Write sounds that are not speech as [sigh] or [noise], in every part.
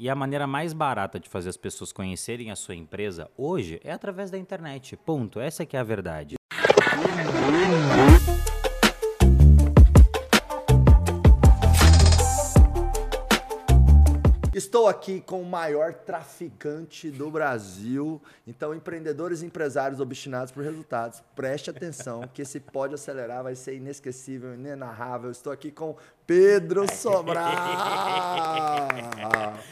E a maneira mais barata de fazer as pessoas conhecerem a sua empresa hoje é através da internet. Ponto. Essa que é a verdade. Estou aqui com o maior traficante do Brasil. Então, empreendedores e empresários obstinados por resultados, preste atenção que esse pode acelerar vai ser inesquecível, inenarrável. Estou aqui com Pedro Sobral. [laughs]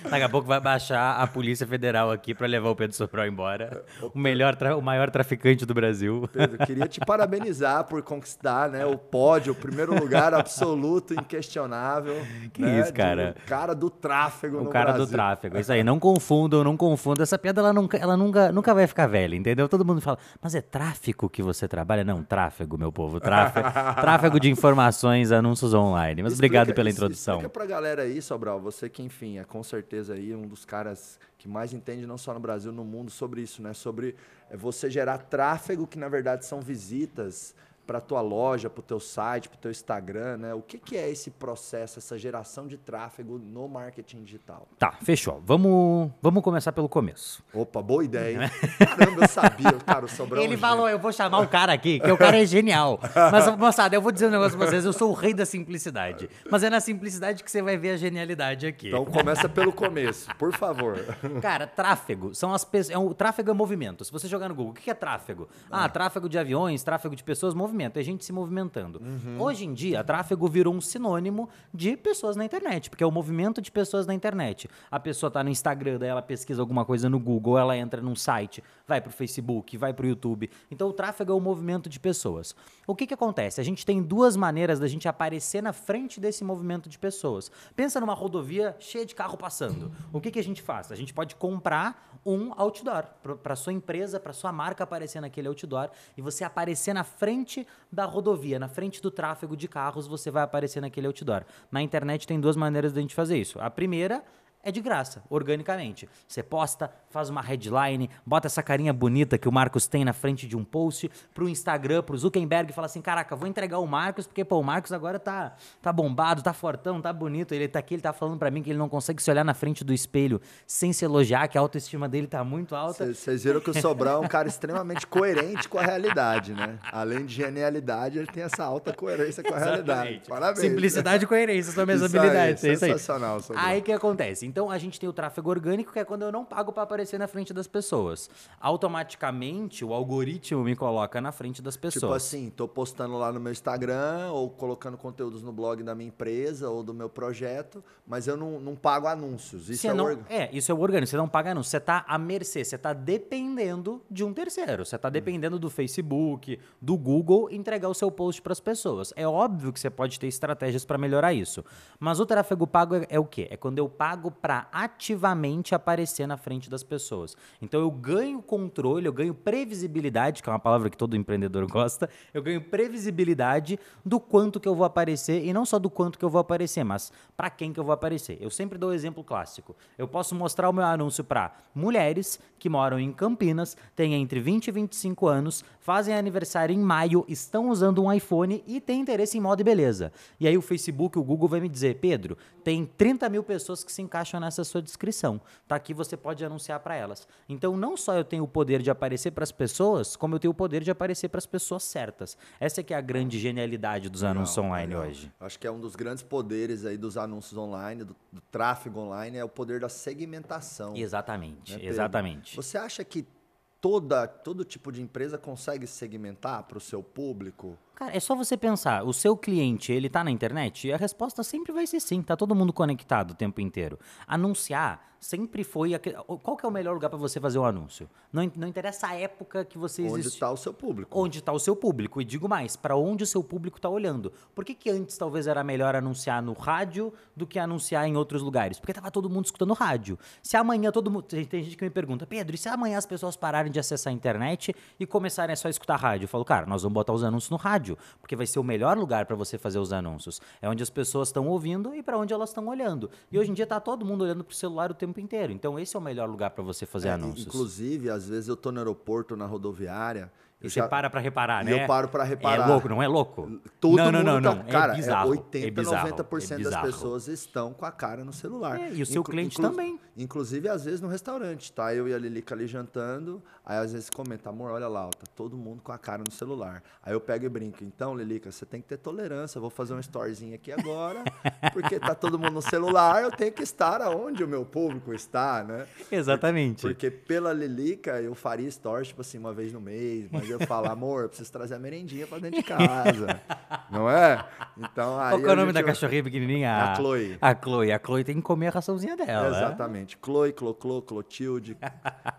Daqui a pouco vai baixar a Polícia Federal aqui para levar o Pedro Sobral embora. O melhor, o maior traficante do Brasil. Pedro, queria te parabenizar por conquistar, né, o pódio, o primeiro lugar absoluto, inquestionável. Que né, isso, cara? O cara do tráfego O no cara Brasil. Do tráfego. Isso aí, não confundam, não confundam. Essa piada ela nunca, ela nunca, nunca vai ficar velha, entendeu? Todo mundo fala, mas é tráfico que você trabalha? Não, tráfego, meu povo. Tráfego, [laughs] tráfego de informações, anúncios online. Mas obrigado Explica- pela es- introdução. Explica pra galera aí, Sobral, você que, enfim, é com certeza aí um dos caras que mais entende, não só no Brasil, no mundo, sobre isso, né? Sobre é, você gerar tráfego, que na verdade são visitas para tua loja, para o teu site, para o teu Instagram, né? O que, que é esse processo, essa geração de tráfego no marketing digital? Tá, fechou. Vamos, vamos começar pelo começo. Opa, boa ideia, hein? [laughs] Caramba, eu sabia, cara, o Sobral. é Ele falou, eu vou chamar o cara aqui, que o cara é genial. [laughs] Mas, moçada, eu vou dizer um negócio pra vocês, eu sou o rei da simplicidade. Mas é na simplicidade que você vai ver a genialidade aqui. Então começa pelo começo, por favor. Cara, tráfego são as pessoas. É um, tráfego é movimento. Se você jogar no Google, o que é tráfego? Ah, tráfego de aviões, tráfego de pessoas, movimento. É gente se movimentando. Hoje em dia, tráfego virou um sinônimo de pessoas na internet, porque é o movimento de pessoas na internet. A pessoa tá no Instagram, daí ela pesquisa alguma coisa no Google, ela entra num site, vai pro Facebook, vai pro YouTube. Então, o tráfego é o movimento de pessoas. O que que acontece? A gente tem duas maneiras da gente aparecer na frente desse movimento de pessoas. Pensa numa rodovia cheia de carro passando. O que que a gente faz? A gente pode comprar um outdoor para sua empresa, para sua marca aparecer naquele outdoor e você aparecer na frente da rodovia, na frente do tráfego de carros, você vai aparecer naquele outdoor. Na internet tem duas maneiras da gente fazer isso. A primeira é de graça, organicamente. Você posta, faz uma headline, bota essa carinha bonita que o Marcos tem na frente de um post pro Instagram, pro Zuckerberg e fala assim: caraca, vou entregar o Marcos, porque pô, o Marcos agora tá, tá bombado, tá fortão, tá bonito. Ele tá aqui, ele tá falando pra mim que ele não consegue se olhar na frente do espelho sem se elogiar, que a autoestima dele tá muito alta. Vocês viram que o Sobral é um cara extremamente coerente com a realidade, né? Além de genialidade, ele tem essa alta coerência com a realidade. Parabéns. Simplicidade e coerência são minhas Isso aí, habilidades. é isso aí. sensacional, Sobral. Aí o que acontece? Então a gente tem o tráfego orgânico, que é quando eu não pago para aparecer na frente das pessoas. Automaticamente o algoritmo me coloca na frente das pessoas. Tipo assim, tô postando lá no meu Instagram ou colocando conteúdos no blog da minha empresa ou do meu projeto, mas eu não, não pago anúncios. Isso Você é, não, org- é, isso é o orgânico, você não paga não. Você tá à mercê, você tá dependendo de um terceiro. Você tá dependendo do Facebook, do Google entregar o seu post para as pessoas. É óbvio que você pode ter estratégias para melhorar isso. Mas o tráfego pago é, é o quê? É quando eu pago para ativamente aparecer na frente das pessoas. Então eu ganho controle, eu ganho previsibilidade, que é uma palavra que todo empreendedor [laughs] gosta. Eu ganho previsibilidade do quanto que eu vou aparecer e não só do quanto que eu vou aparecer, mas para quem que eu vou aparecer. Eu sempre dou o exemplo clássico. Eu posso mostrar o meu anúncio para mulheres que moram em Campinas, têm entre 20 e 25 anos, fazem aniversário em maio, estão usando um iPhone e têm interesse em moda e beleza. E aí o Facebook, o Google vai me dizer, Pedro, tem 30 mil pessoas que se encaixam nessa sua descrição. Tá aqui, você pode anunciar para elas. Então não só eu tenho o poder de aparecer para as pessoas, como eu tenho o poder de aparecer para as pessoas certas. Essa é que é a grande genialidade dos anúncios online legal. hoje. Acho que é um dos grandes poderes aí dos anúncios online, do, do tráfego online, é o poder da segmentação. Exatamente, né, exatamente. Você acha que toda, todo tipo de empresa consegue segmentar para o seu público? Cara, é só você pensar, o seu cliente, ele tá na internet? E a resposta sempre vai ser sim, tá todo mundo conectado o tempo inteiro. Anunciar sempre foi... aque- Qual que é o melhor lugar para você fazer o anúncio? Não, não interessa a época que você Onde existe. está o seu público? Onde está o seu público? E digo mais, para onde o seu público está olhando. Por que, que antes talvez era melhor anunciar no rádio do que anunciar em outros lugares? Porque tava todo mundo escutando rádio. Se amanhã todo mundo. Tem tem gente que me pergunta, Pedro, e se amanhã as pessoas pararem de acessar a internet e começarem a só escutar rádio? Eu falo, cara, nós vamos botar os anúncios no rádio, porque vai ser o melhor lugar para você fazer os anúncios. É onde as pessoas estão ouvindo e para onde elas estão olhando. E hoje em dia tá todo mundo olhando pro celular o tempo inteiro. Então esse é o melhor lugar para você fazer É, anúncios. Inclusive, às vezes eu tô no aeroporto, na rodoviária, E você para pra reparar, né? eu paro pra reparar. É louco, não é louco? Todo não, não, mundo não, tá- não. Cara, é bizarro. 80, é bizarro, 90% é das bizarro. pessoas estão com a cara no celular. É, e o seu cliente também. Inclusive, às vezes, no restaurante, tá? Eu e a Lilica ali jantando, aí às vezes comenta, amor, olha lá, ó, tá todo mundo com a cara no celular. Aí eu pego e brinco, então, Lilica, você tem que ter tolerância, eu vou fazer um storyzinho aqui agora, [laughs] porque tá todo mundo no celular, eu tenho que estar aonde o meu público está, né? Exatamente. Porque pela Lilica eu faria stories, tipo assim, uma vez no mês, mas eu falo, amor, preciso trazer a merendinha pra dentro de casa. não é? Então aí. Qual é o nome da cachorrinha pequenininha? A Chloe. A Chloe. A Chloe tem que comer a raçãozinha dela. né? Exatamente. Chloe, Cloclo, Clotilde.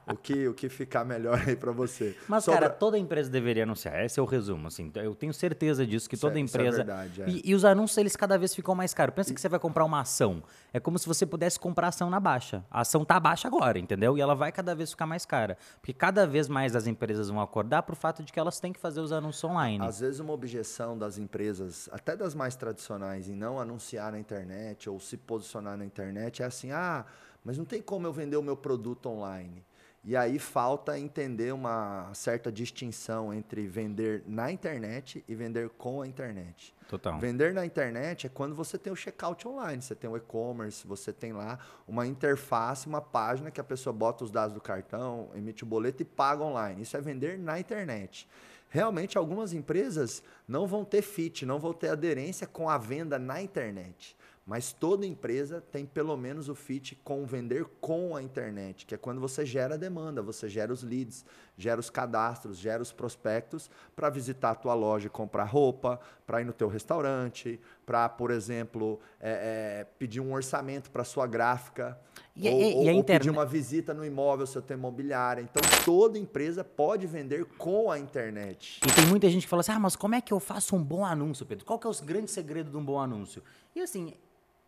o, que, o que ficar melhor aí pra você. Mas, cara, toda empresa deveria anunciar. Esse é o resumo, assim. Eu tenho certeza disso, que Isso é- toda isso é empresa... verdade, é. e, e os anúncios, eles cada vez ficam mais caros. Pensa que você vai comprar uma ação. É como se você pudesse comprar ação na baixa. A ação tá baixa agora, entendeu? E ela vai cada vez ficar mais cara. Porque cada vez mais as empresas vão acordar pro fato de que elas têm que fazer os anúncios online. Às vezes uma objeção das empresas, até das mais tradicionais, em não anunciar na internet ou se posicionar na internet é assim, ah, mas não tem como eu vender o meu produto online. E aí falta entender uma certa distinção entre vender na internet e vender com a internet. Total. Vender na internet é quando você tem o checkout online, você tem o e-commerce, você tem lá uma interface, uma página que a pessoa bota os dados do cartão, emite o boleto e paga online. Isso é vender na internet. Realmente, algumas empresas não vão ter fit, não vão ter aderência com a venda na internet. Mas toda empresa tem pelo menos o fit com vender com a internet, que é quando você gera a demanda, você gera os leads, gera os cadastros, gera os prospectos para visitar a tua loja e comprar roupa, para ir no teu restaurante, para, por exemplo, é, é, pedir um orçamento para sua gráfica, E- ou, e- e ou- pedir uma visita no imóvel, seu tem imobiliária. Então, toda empresa pode vender com a internet. E tem muita gente que fala assim, ah, mas como é que eu faço um bom anúncio, Pedro? Qual que é o grande segredo de um bom anúncio? E assim,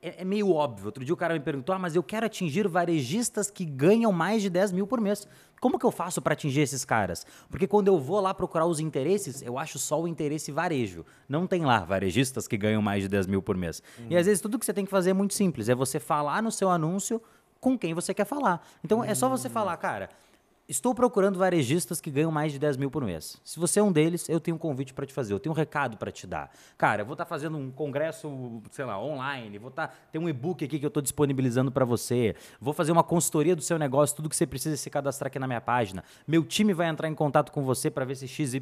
é, é meio óbvio. Outro dia o cara me perguntou, ah, mas eu quero atingir varejistas que ganham mais de 10 mil por mês. Como que eu faço para atingir esses caras? Porque quando eu vou lá procurar os interesses, eu acho só o interesse varejo. Não tem lá varejistas que ganham mais de 10 mil por mês. E às vezes tudo que você tem que fazer é muito simples. É você falar no seu anúncio com quem você quer falar. Então é só você falar, cara, Estou procurando varejistas que ganham mais de 10 mil por mês. Se você é um deles, eu tenho um convite para te fazer, eu tenho um recado para te dar. Cara, eu vou estar fazendo um congresso, sei lá, online, vou estar tem um e-book aqui que eu estou disponibilizando para você. Vou fazer uma consultoria do seu negócio, tudo que você precisa se cadastrar aqui na minha página. Meu time vai entrar em contato com você para ver se XYZ.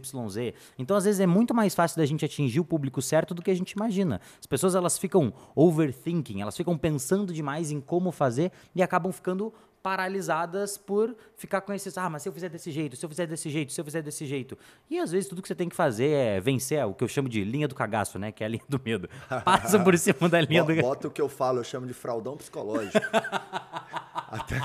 Então, às vezes é muito mais fácil da gente atingir o público certo do que a gente imagina. As pessoas elas ficam overthinking, elas ficam pensando demais em como fazer e acabam ficando paralisadas por ficar com esses, ah, mas se eu fizer desse jeito, se eu fizer desse jeito, se eu fizer desse jeito. E às vezes tudo que você tem que fazer é vencer o que eu chamo de linha do cagaço, né? Que é a linha do medo. [laughs] Passa por cima da linha do Bota o que eu falo, eu chamo de fraudão psicológico. [laughs] até,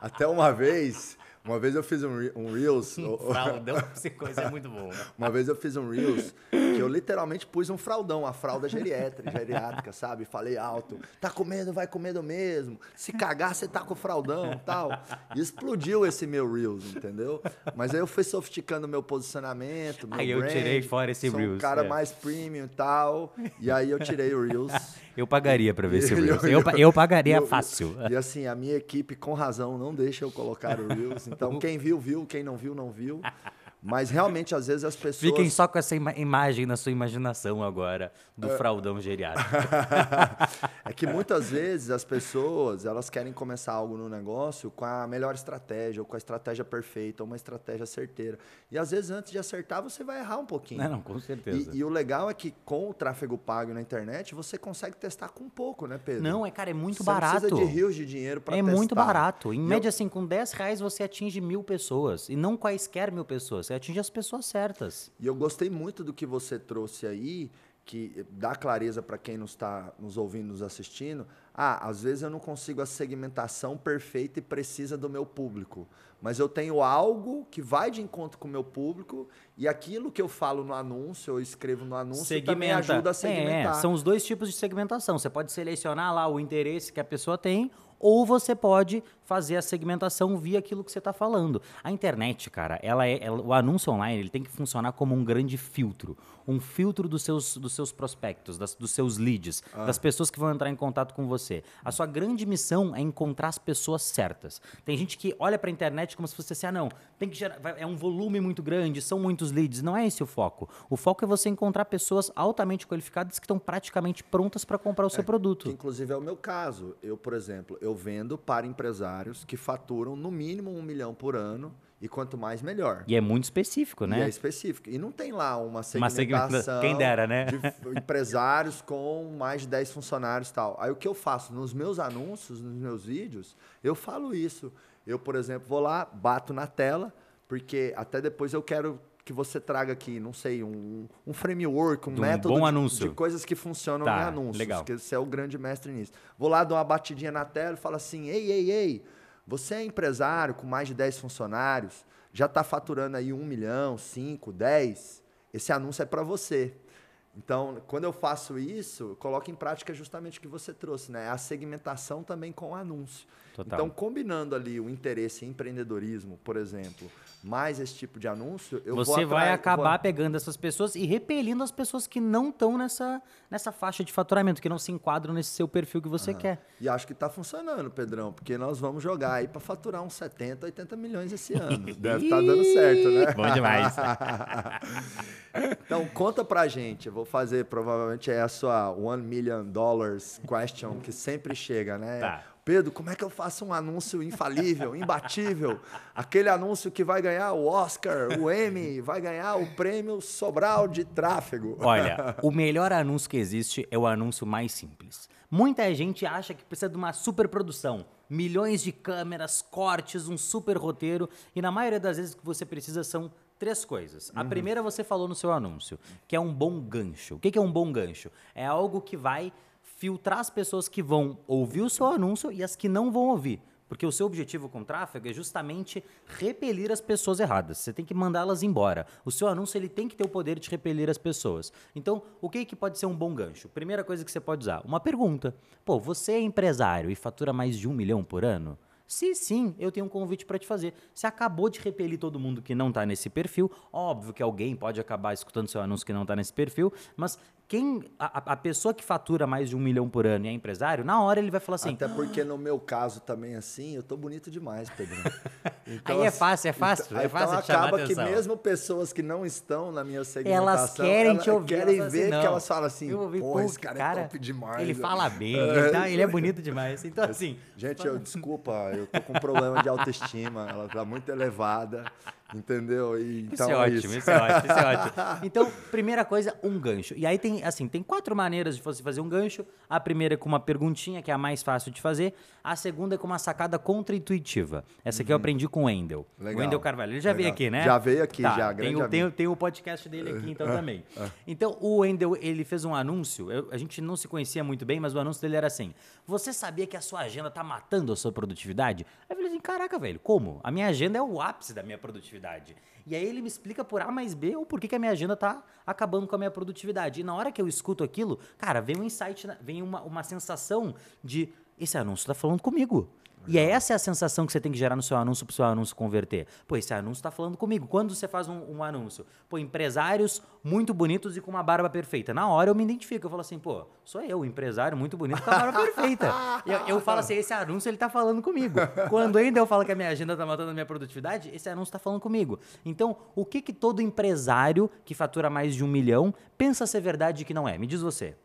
até uma vez, uma vez eu fiz um, re- um Reels. [laughs] o- o- Fraldão, coisa é muito bom. [laughs] Uma vez eu fiz um Reels que eu literalmente pus um fraldão, a fralda geriátrica, geriátrica, sabe? Falei alto, tá com medo, vai com medo mesmo. Se cagar, você tá com fraldão tal. E explodiu esse meu Reels, entendeu? Mas aí eu fui sofisticando meu posicionamento, meu Aí eu brand, tirei fora esse sou um Reels, cara é. mais premium e tal. E aí eu tirei o Reels. [laughs] Eu pagaria pra ver esse Reels. eu- Eu, eu pagaria eu- fácil. E assim, a minha equipe, com razão, não deixa eu colocar o Reels. Então, quem viu, viu. Quem não viu, não viu. [laughs] Mas realmente, às vezes, as pessoas. Fiquem só com essa ima- imagem na sua imaginação agora do É. fraldão geriátrico. [laughs] é que muitas vezes as pessoas elas querem começar algo no negócio com a melhor estratégia, ou com a estratégia perfeita, ou uma estratégia certeira. E às vezes, antes de acertar, você vai errar um pouquinho. Não, não, com certeza. E, e o legal é que com o tráfego pago na internet, você consegue testar com pouco, né, Pedro? Não, é, cara, é muito Você barato. Não precisa de rios de dinheiro para É testar. muito barato. Em E média, eu- assim, com 10 reais você atinge mil pessoas. E não quaisquer mil pessoas. Você atinge as pessoas certas. E eu gostei muito do que você trouxe aí, que dá clareza para quem não está nos ouvindo, nos assistindo. Ah, às vezes eu não consigo a segmentação perfeita e precisa do meu público. Mas eu tenho algo que vai de encontro com o meu público e aquilo que eu falo no anúncio, eu escrevo no anúncio, também ajuda a segmentar. É, são os dois tipos de segmentação. Você pode selecionar lá o interesse que a pessoa tem ou você pode fazer a segmentação via aquilo que você está falando. A internet, cara, ela é, ela, o anúncio online ele tem que funcionar como um grande filtro, um filtro dos seus, dos seus prospectos, das, dos seus leads, ah. das pessoas que vão entrar em contato com você. A sua grande missão é encontrar as pessoas certas. Tem gente que olha para a internet como se fosse assim, ah, não, tem que gerar, é um volume muito grande, são muitos leads. Não é esse o foco. O foco é você encontrar pessoas altamente qualificadas que estão praticamente prontas para comprar o seu é, produto. inclusive é o meu caso. Eu, por exemplo, eu vendo para empresários que faturam no mínimo um milhão por ano. E quanto mais, melhor. E é muito específico, né? E é específico. E não tem lá uma segmentação uma segmenta... Quem dera, né? de [laughs] empresários com mais de 10 funcionários e tal. Aí o que eu faço nos meus anúncios, nos meus vídeos, eu falo isso. Eu, por exemplo, vou lá, bato na tela, porque até depois eu quero que você traga aqui, não sei, um, um framework, um de método bom de, anúncio. de coisas que funcionam tá, em anúncios. Legal. Porque você é o grande mestre nisso. Vou lá, dou uma batidinha na tela e falo assim: ei, ei, ei, você é empresário com mais de 10 funcionários, já está faturando aí um milhão, 5, 10, esse anúncio é para você. Então, quando eu faço isso, eu coloco em prática justamente o que você trouxe, né? A segmentação também com o anúncio. Total. Então, combinando ali o interesse em empreendedorismo, por exemplo, mais esse tipo de anúncio, eu Você vou vai acabar vou... pegando essas pessoas e repelindo as pessoas que não estão nessa, nessa faixa de faturamento, que não se enquadram nesse seu perfil que você uhum. quer. E acho que está funcionando, Pedrão, porque nós vamos jogar aí para faturar uns 70, 80 milhões esse [laughs] ano. Deve estar tá dando certo, né? Bom demais. [laughs] então, conta pra gente. Eu vou fazer, provavelmente, é a sua one million dollars question que sempre chega, né? Tá. Pedro, como é que eu faço um anúncio infalível, imbatível? Aquele anúncio que vai ganhar o Oscar, o Emmy, vai ganhar o prêmio Sobral de tráfego. Olha, [laughs] o melhor anúncio que existe é o anúncio mais simples. Muita gente acha que precisa de uma super produção, milhões de câmeras, cortes, um super roteiro, e na maioria das vezes o que você precisa são três coisas. A uhum. primeira você falou no seu anúncio, que é um bom gancho. O que é um bom gancho? É algo que vai filtrar as pessoas que vão ouvir o seu anúncio e as que não vão ouvir. Porque o seu objetivo com o tráfego é justamente repelir as pessoas erradas. Você tem que mandá-las embora. O seu anúncio ele tem que ter o poder de repelir as pessoas. Então, o que, que pode ser um bom gancho? Primeira coisa que você pode usar, uma pergunta. Pô, você é empresário e fatura mais de um milhão por ano? Se sim, eu tenho um convite para te fazer. Você acabou de repelir todo mundo que não está nesse perfil. Óbvio que alguém pode acabar escutando seu anúncio que não está nesse perfil, mas quem a, a, pessoa que fatura mais de um milhão por ano e é empresário, na hora ele vai falar assim. Até porque no meu caso também assim, eu tô bonito demais, Pedro. [laughs] Então, Aí é fácil, é fácil, então, é fácil. Então acaba que mesmo pessoas que não estão na minha segmentação, elas querem elas te ouvir, querem elas ver assim, que elas falam assim, eu pô, esse cara, cara, é top demais. Ele fala bem, ele, tá, ele é bonito demais. Então assim, gente, eu desculpa, eu tô com um problema de autoestima, ela tá muito elevada. Entendeu? E, então, isso é, é ótimo, isso. isso é ótimo, isso é ótimo. [laughs] Então, primeira coisa, um gancho. E aí tem, assim, tem quatro maneiras de você fazer um gancho. A primeira é com uma perguntinha, que é a mais fácil de fazer. A segunda é com uma sacada contra-intuitiva. Essa aqui uhum. eu aprendi com o Wendel. Legal. O Wendel Carvalho. Ele já Legal. veio aqui, né? Já veio aqui, tá. já. Tem o, tem, tem, o podcast dele aqui, então, também. [laughs] Então, o Wendel, ele fez um anúncio. Eu, a gente não se conhecia muito bem, mas o anúncio dele era assim. Você sabia que a sua agenda tá matando a sua produtividade? Aí eu falei assim, caraca, velho, como? A minha agenda é o ápice da minha produtividade. E aí ele me explica por A mais B o porquê que a minha agenda tá acabando com a minha produtividade. E na hora que eu escuto aquilo, cara, vem um insight, vem uma, uma sensação de esse anúncio tá falando comigo. E é essa é a sensação que você tem que gerar no seu anúncio para o seu anúncio converter. Pô, esse anúncio está falando comigo. Quando você faz um, um, anúncio, pô, empresários muito bonitos e com uma barba perfeita. Na hora eu me identifico. Eu falo assim, pô, sou eu, empresário muito bonito com a barba perfeita. Eu, eu, falo assim, esse anúncio ele está falando comigo. Quando ainda eu falo que a minha agenda está matando a minha produtividade, esse anúncio está falando comigo. Então, o que, que todo empresário que fatura mais de um milhão pensa ser verdade e que não é? Me diz você.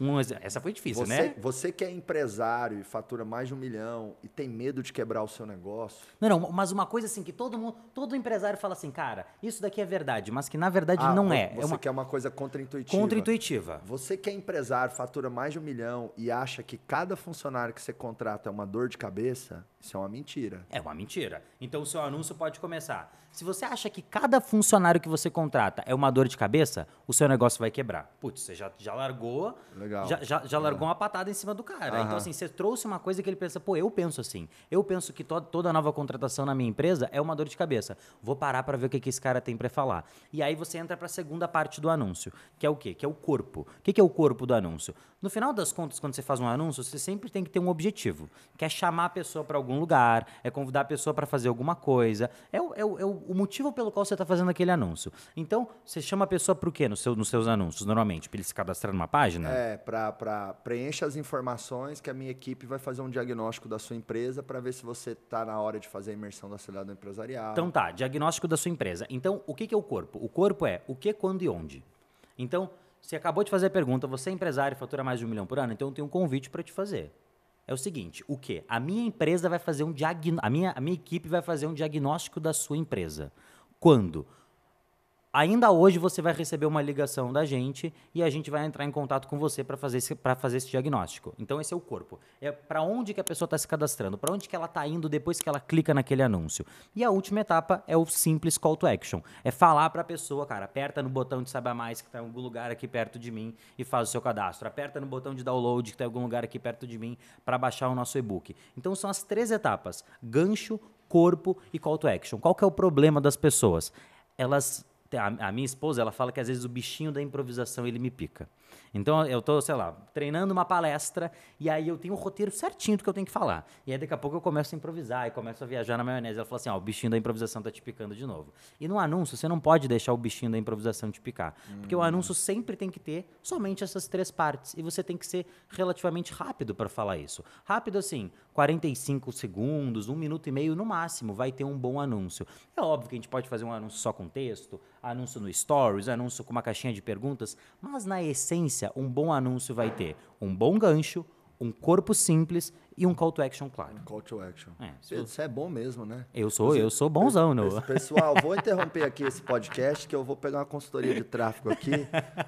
Um, essa foi difícil, você, né? Você que é empresário e fatura mais de um milhão e tem medo de quebrar o seu negócio. Não, não, mas uma coisa assim que todo mundo, todo empresário fala assim, cara, isso daqui é verdade, mas que na verdade ah, não é. Você é uma... quer uma coisa contra-intuitiva. Contra-intuitiva. Você que é empresário, fatura mais de um milhão e acha que cada funcionário que você contrata é uma dor de cabeça, Isso é uma mentira. É uma mentira. Então o seu anúncio pode começar. Se você acha que cada funcionário que você contrata é uma dor de cabeça, o seu negócio vai quebrar. Putz, você já, já largou. Legal. Já, já, já largou uma patada em cima do cara. Aham. Então, assim, você trouxe uma coisa que ele pensa, pô, eu penso assim. Eu penso que to toda nova contratação na minha empresa é uma dor de cabeça. Vou parar para ver o que, que esse cara tem para falar. E aí você entra para a segunda parte do anúncio, que é o quê? Que é o corpo. O que, que é o corpo do anúncio? No final das contas, quando você faz um anúncio, você sempre tem que ter um objetivo. Que é chamar a pessoa para algum lugar, é convidar a pessoa para fazer alguma coisa. É, o, é, o, é o motivo pelo qual você está fazendo aquele anúncio. Então, você chama a pessoa para o quê no seu, nos seus anúncios, normalmente? Para ele se cadastrar numa página? É, para preencha as informações que a minha equipe vai fazer um diagnóstico da sua empresa para ver se você está na hora de fazer a imersão do acelerado empresarial. Então tá, diagnóstico da sua empresa. Então, o que, que é o corpo? O corpo é o que, quando e onde. Então, você acabou de fazer a pergunta, você é empresário e fatura mais de um milhão por ano, então eu tenho um convite para te fazer. É o seguinte, o que? A minha empresa vai fazer um diagnóstico, a minha, a minha equipe vai fazer um diagnóstico da sua empresa. Quando? Ainda hoje você vai receber uma ligação da gente e a gente vai entrar em contato com você para fazer, esse- fazer esse diagnóstico. Então esse é o corpo. É para onde que a pessoa está se cadastrando, para onde que ela está indo depois que ela clica naquele anúncio. E a última etapa é o simples call to action. É falar para a pessoa, cara, aperta no botão de saiba mais que está em algum lugar aqui perto de mim e faz o seu cadastro. Aperta no botão de download que está em algum lugar aqui perto de mim para baixar o nosso e-book. Então são as três etapas: gancho, corpo e call to action. Qual que é o problema das pessoas? Elas a, a minha esposa, ela fala que às vezes o bichinho da improvisação ele me pica. Então eu tô, sei lá, treinando uma palestra e aí eu tenho o roteiro certinho do que eu tenho que falar. E aí daqui a pouco eu começo a improvisar e começo a viajar na maionese. Ela fala assim: ó, o bichinho da improvisação tá te picando de novo. E no anúncio você não pode deixar o bichinho da improvisação te picar. Porque o anúncio sempre tem que ter somente essas três partes. E você tem que ser relativamente rápido para falar isso. Rápido assim, 45 segundos, um minuto e meio no máximo, vai ter um bom anúncio. É óbvio que a gente pode fazer um anúncio só com texto, anúncio no Stories, anúncio com uma caixinha de perguntas, mas na essência, um bom anúncio vai ter um bom gancho, um corpo simples e um call to action claro. Call to action. É, Você é bom mesmo, né? Eu sou, eu sou bonzão, no. Pessoal, vou interromper aqui esse podcast que eu vou pegar uma consultoria de tráfego aqui.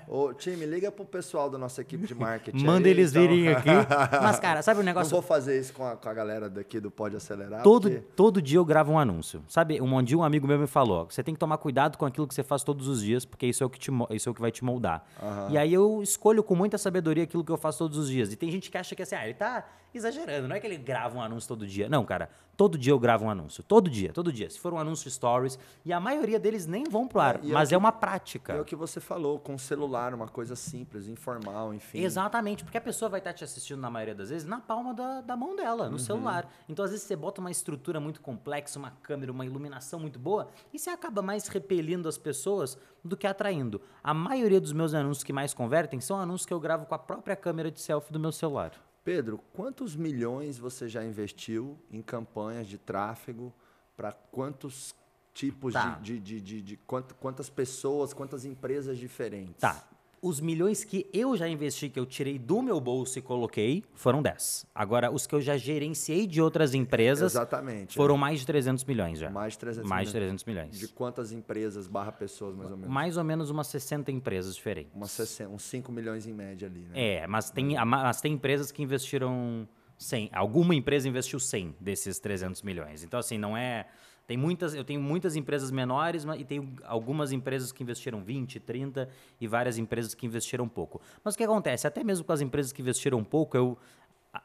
Ô, time, liga pro pessoal da nossa equipe de marketing. Manda aí, eles então. virem aqui. [laughs] Mas, cara, sabe o Não negócio? vou fazer isso com a, com a galera daqui do Pode Acelerar. Todo, porque- todo dia eu gravo um anúncio. Sabe, um dia um amigo meu me falou: você tem que tomar cuidado com aquilo que você faz todos os dias, porque isso é o que, te, isso é o que vai te moldar. E aí eu escolho com muita sabedoria aquilo que eu faço todos os dias. E tem gente que acha que assim, ah, ele tá exagerando, não é que ele grava um anúncio todo dia. Não, cara, todo dia eu gravo um anúncio. Todo dia, todo dia. Se for um anúncio stories, e a maioria deles nem vão pro ar, É, e é mas que- é uma prática. É o que você falou, com celular, uma coisa simples, informal, enfim. Exatamente, porque a pessoa vai estar te assistindo na maioria das vezes na palma da, da mão dela, Uhum. no celular. Então, às vezes, você bota uma estrutura muito complexa, uma câmera, uma iluminação muito boa, e você acaba mais repelindo as pessoas do que atraindo. A maioria dos meus anúncios que mais convertem são anúncios que eu gravo com a própria câmera de selfie do meu celular. Pedro, quantos milhões você já investiu em campanhas de tráfego para quantos tipos Tá. de, de, de, de, de quant- quantas pessoas, quantas empresas diferentes? Tá. Os milhões que eu já investi, que eu tirei do meu bolso e coloquei, foram 10. Agora, os que eu já gerenciei de outras empresas Exatamente. foram mais de 300 milhões já. Mais de 300 Mais de milhões. 300 milhões. De quantas empresas barra pessoas, mais ou menos? Mais ou menos umas 60 empresas diferentes. Umas 60, uns 5 milhões em média ali, né? É, mas tem, mas tem empresas que investiram 100. Alguma empresa investiu 100 desses 300 milhões. Então, assim, não é... Tem muitas, eu tenho muitas empresas menores mas, e tenho algumas empresas que investiram 20, 30 e várias empresas que investiram pouco. Mas o que acontece? Até mesmo com as empresas que investiram pouco, eu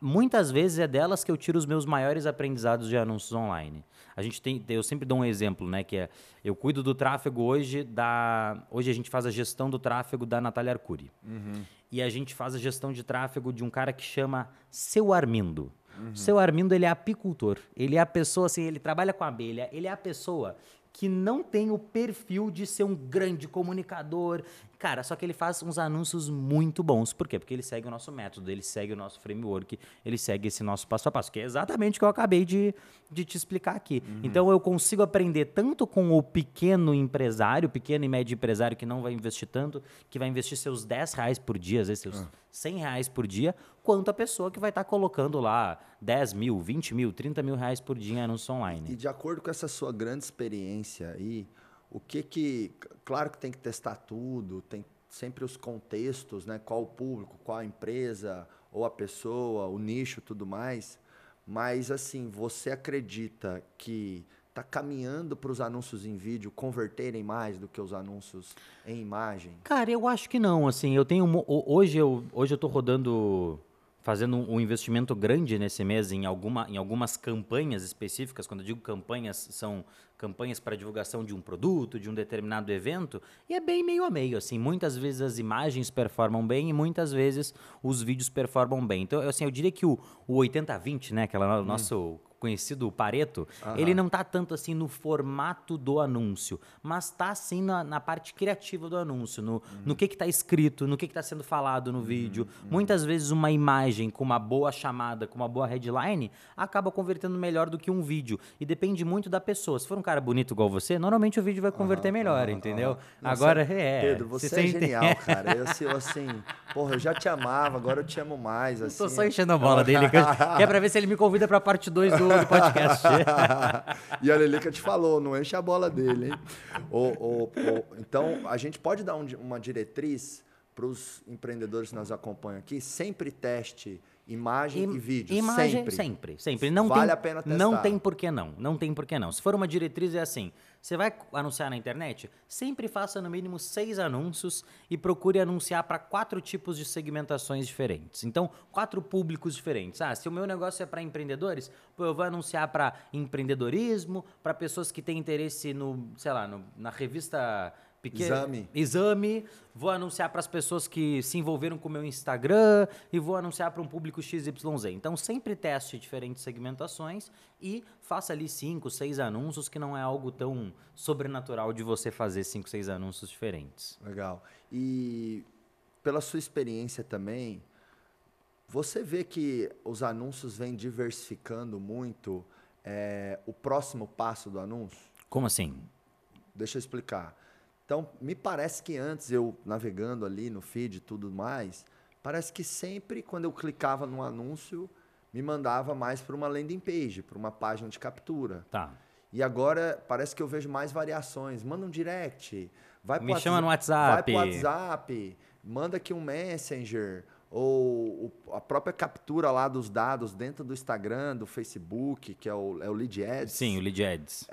muitas vezes é delas que eu tiro os meus maiores aprendizados de anúncios online. A gente tem, eu sempre dou um exemplo, né, que é eu cuido do tráfego hoje da hoje a gente faz a gestão do tráfego da Natália Arcuri. E a gente faz a gestão de tráfego de um cara que chama Seu Armindo. Seu Armindo, ele é apicultor. Ele é a pessoa, assim, ele trabalha com abelha. Ele é a pessoa que não tem o perfil de ser um grande comunicador. Cara, só que ele faz uns anúncios muito bons. Por quê? Porque ele segue o nosso método, ele segue o nosso framework, ele segue esse nosso passo a passo, que é exatamente o que eu acabei de, de te explicar aqui. Então eu consigo aprender tanto com o pequeno empresário, pequeno e médio empresário que não vai investir tanto, que vai investir seus 10 reais por dia, às vezes seus 100 reais por dia, quanto a pessoa que vai estar colocando lá 10 mil, 20 mil, 30 mil reais por dia em anúncio online. E de acordo com essa sua grande experiência aí, o que que. Claro que tem que testar tudo, tem sempre os contextos, né? Qual o público, qual a empresa, ou a pessoa, o nicho tudo mais. Mas assim, você acredita que está caminhando para os anúncios em vídeo converterem mais do que os anúncios em imagem? Cara, eu acho que não. Assim, eu tenho hoje eu hoje eu tô rodando fazendo um investimento grande nesse mês em alguma em algumas campanhas específicas. Quando eu digo campanhas, são campanhas para divulgação de um produto, de um determinado evento, e é bem meio a meio, assim. Muitas vezes as imagens performam bem e muitas vezes os vídeos performam bem. Então, eu, assim, eu diria que o, o 80-20, né, aquela nosso conhecido Pareto, ele não tá tanto assim no formato do anúncio, mas tá assim na, na parte criativa do anúncio, no, no que que tá escrito, no que que tá sendo falado no vídeo. Muitas vezes uma imagem com uma boa chamada, com uma boa headline, acaba convertendo melhor do que um vídeo. E depende muito da pessoa. Se for um cara bonito igual você, normalmente o vídeo vai converter melhor, entendeu? Nossa, Agora, é... Pedro, você é genial, [laughs] cara. Eu, assim, eu, assim, porra, eu já te amava, agora eu te amo mais. Assim. Tô só enchendo a bola dele, que, eu- que é pra ver se ele me convida pra parte 2 do, do podcast. [laughs] e a Lelica te falou, não enche a bola dele, hein? Ô, ô, ô, então, a gente pode dar um uma diretriz para os empreendedores que nos acompanham aqui? Sempre teste imagem Im- e vídeo. Imagem, sempre. sempre, sempre. Não Vale tem, a pena testar. Não tem por que não. Não tem por que não. Se for uma diretriz, é assim. Você vai anunciar na internet? Sempre faça no mínimo seis anúncios e procure anunciar para quatro tipos de segmentações diferentes. Então, quatro públicos diferentes. Ah, se o meu negócio é para empreendedores, pô, eu vou anunciar para empreendedorismo, para pessoas que têm interesse no, sei lá, no- na revista pequena. Exame. Exame, vou anunciar para as pessoas que se envolveram com o meu Instagram e vou anunciar para um público XYZ. Então, sempre teste diferentes segmentações e faça ali cinco, seis anúncios, que não é algo tão sobrenatural de você fazer cinco, seis anúncios diferentes. Legal. E pela sua experiência também, você vê que os anúncios vêm diversificando muito é, o próximo passo do anúncio? Como assim? Deixa eu explicar. Então, me parece que antes eu navegando ali no feed e tudo mais, parece que sempre quando eu clicava num anúncio, me mandava mais para uma landing page, para uma página de captura. Tá. E agora parece que eu vejo mais variações. Manda um direct, vai Me chama no Vai pro WhatsApp. WhatsApp, manda aqui um Messenger, ou a própria captura lá dos dados dentro do Instagram, do Facebook, que é o, é o Lead Ads. Sim, o lead ads.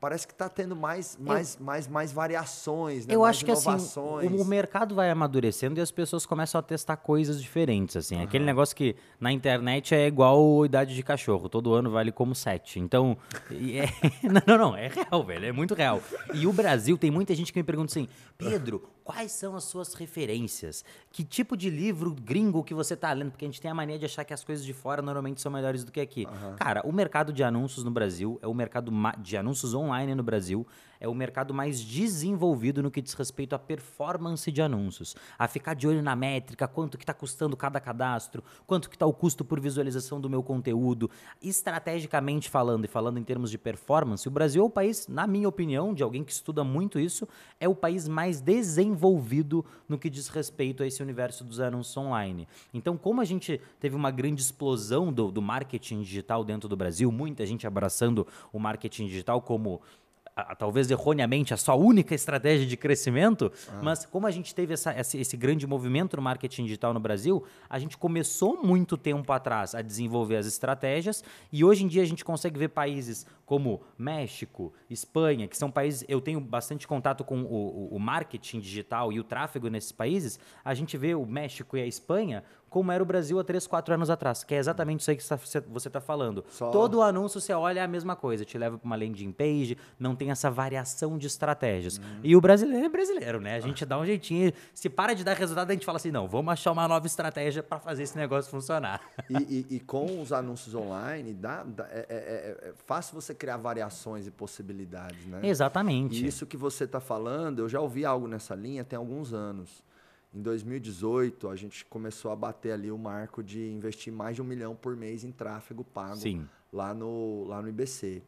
Parece que está tendo mais, mais, mais, mais variações, né? Eu mais acho que assim, o, o mercado vai amadurecendo e as pessoas começam a testar coisas diferentes, assim. Aquele negócio que na internet é igual idade de cachorro, todo ano vale como sete. Então, é- [laughs] não, não, não, é real, velho, é muito real. E o Brasil tem muita gente que me pergunta assim, Pedro, quais são as suas referências? Que tipo de livro gringo que você tá lendo? Porque a gente tem a mania de achar que as coisas de fora normalmente são melhores do que aqui. Cara, o mercado de anúncios no Brasil é o mercado de anúncios online no Brasil é o mercado mais desenvolvido no que diz respeito à performance de anúncios, a ficar de olho na métrica, quanto que está custando cada cadastro, quanto que está o custo por visualização do meu conteúdo, estrategicamente falando e falando em termos de performance, o Brasil é o país, na minha opinião, de alguém que estuda muito isso, é o país mais desenvolvido no que diz respeito a esse universo dos anúncios online. Então, como a gente teve uma grande explosão do, do marketing digital dentro do Brasil, muita gente abraçando o marketing digital como a- a- talvez erroneamente, a sua única estratégia de crescimento, mas como a gente teve essa- esse, esse grande movimento no marketing digital no Brasil, a gente começou muito tempo atrás a desenvolver as estratégias e hoje em dia a gente consegue ver países como México, Espanha, que são países, eu tenho bastante contato com o, o- o marketing digital e o tráfego nesses países, a gente vê o México e a Espanha como era o Brasil há 3, 4 anos atrás, que é exatamente isso aí que você está falando. Só- Todo o anúncio você olha é a mesma coisa, te leva para uma landing page, não tem essa variação de estratégias. E o brasileiro é brasileiro, né? A gente dá um jeitinho, se para de dar resultado, a gente fala assim, não, vamos achar uma nova estratégia para fazer esse negócio funcionar. E, e- e com os anúncios online, dá, dá- é, é- é- é fácil você criar variações e possibilidades, né? Exatamente. E isso que você está falando, eu já ouvi algo nessa linha tem alguns anos. Em 2018, a gente começou a bater ali o marco de investir mais de um milhão por mês em tráfego pago Sim. lá no, lá no IBC.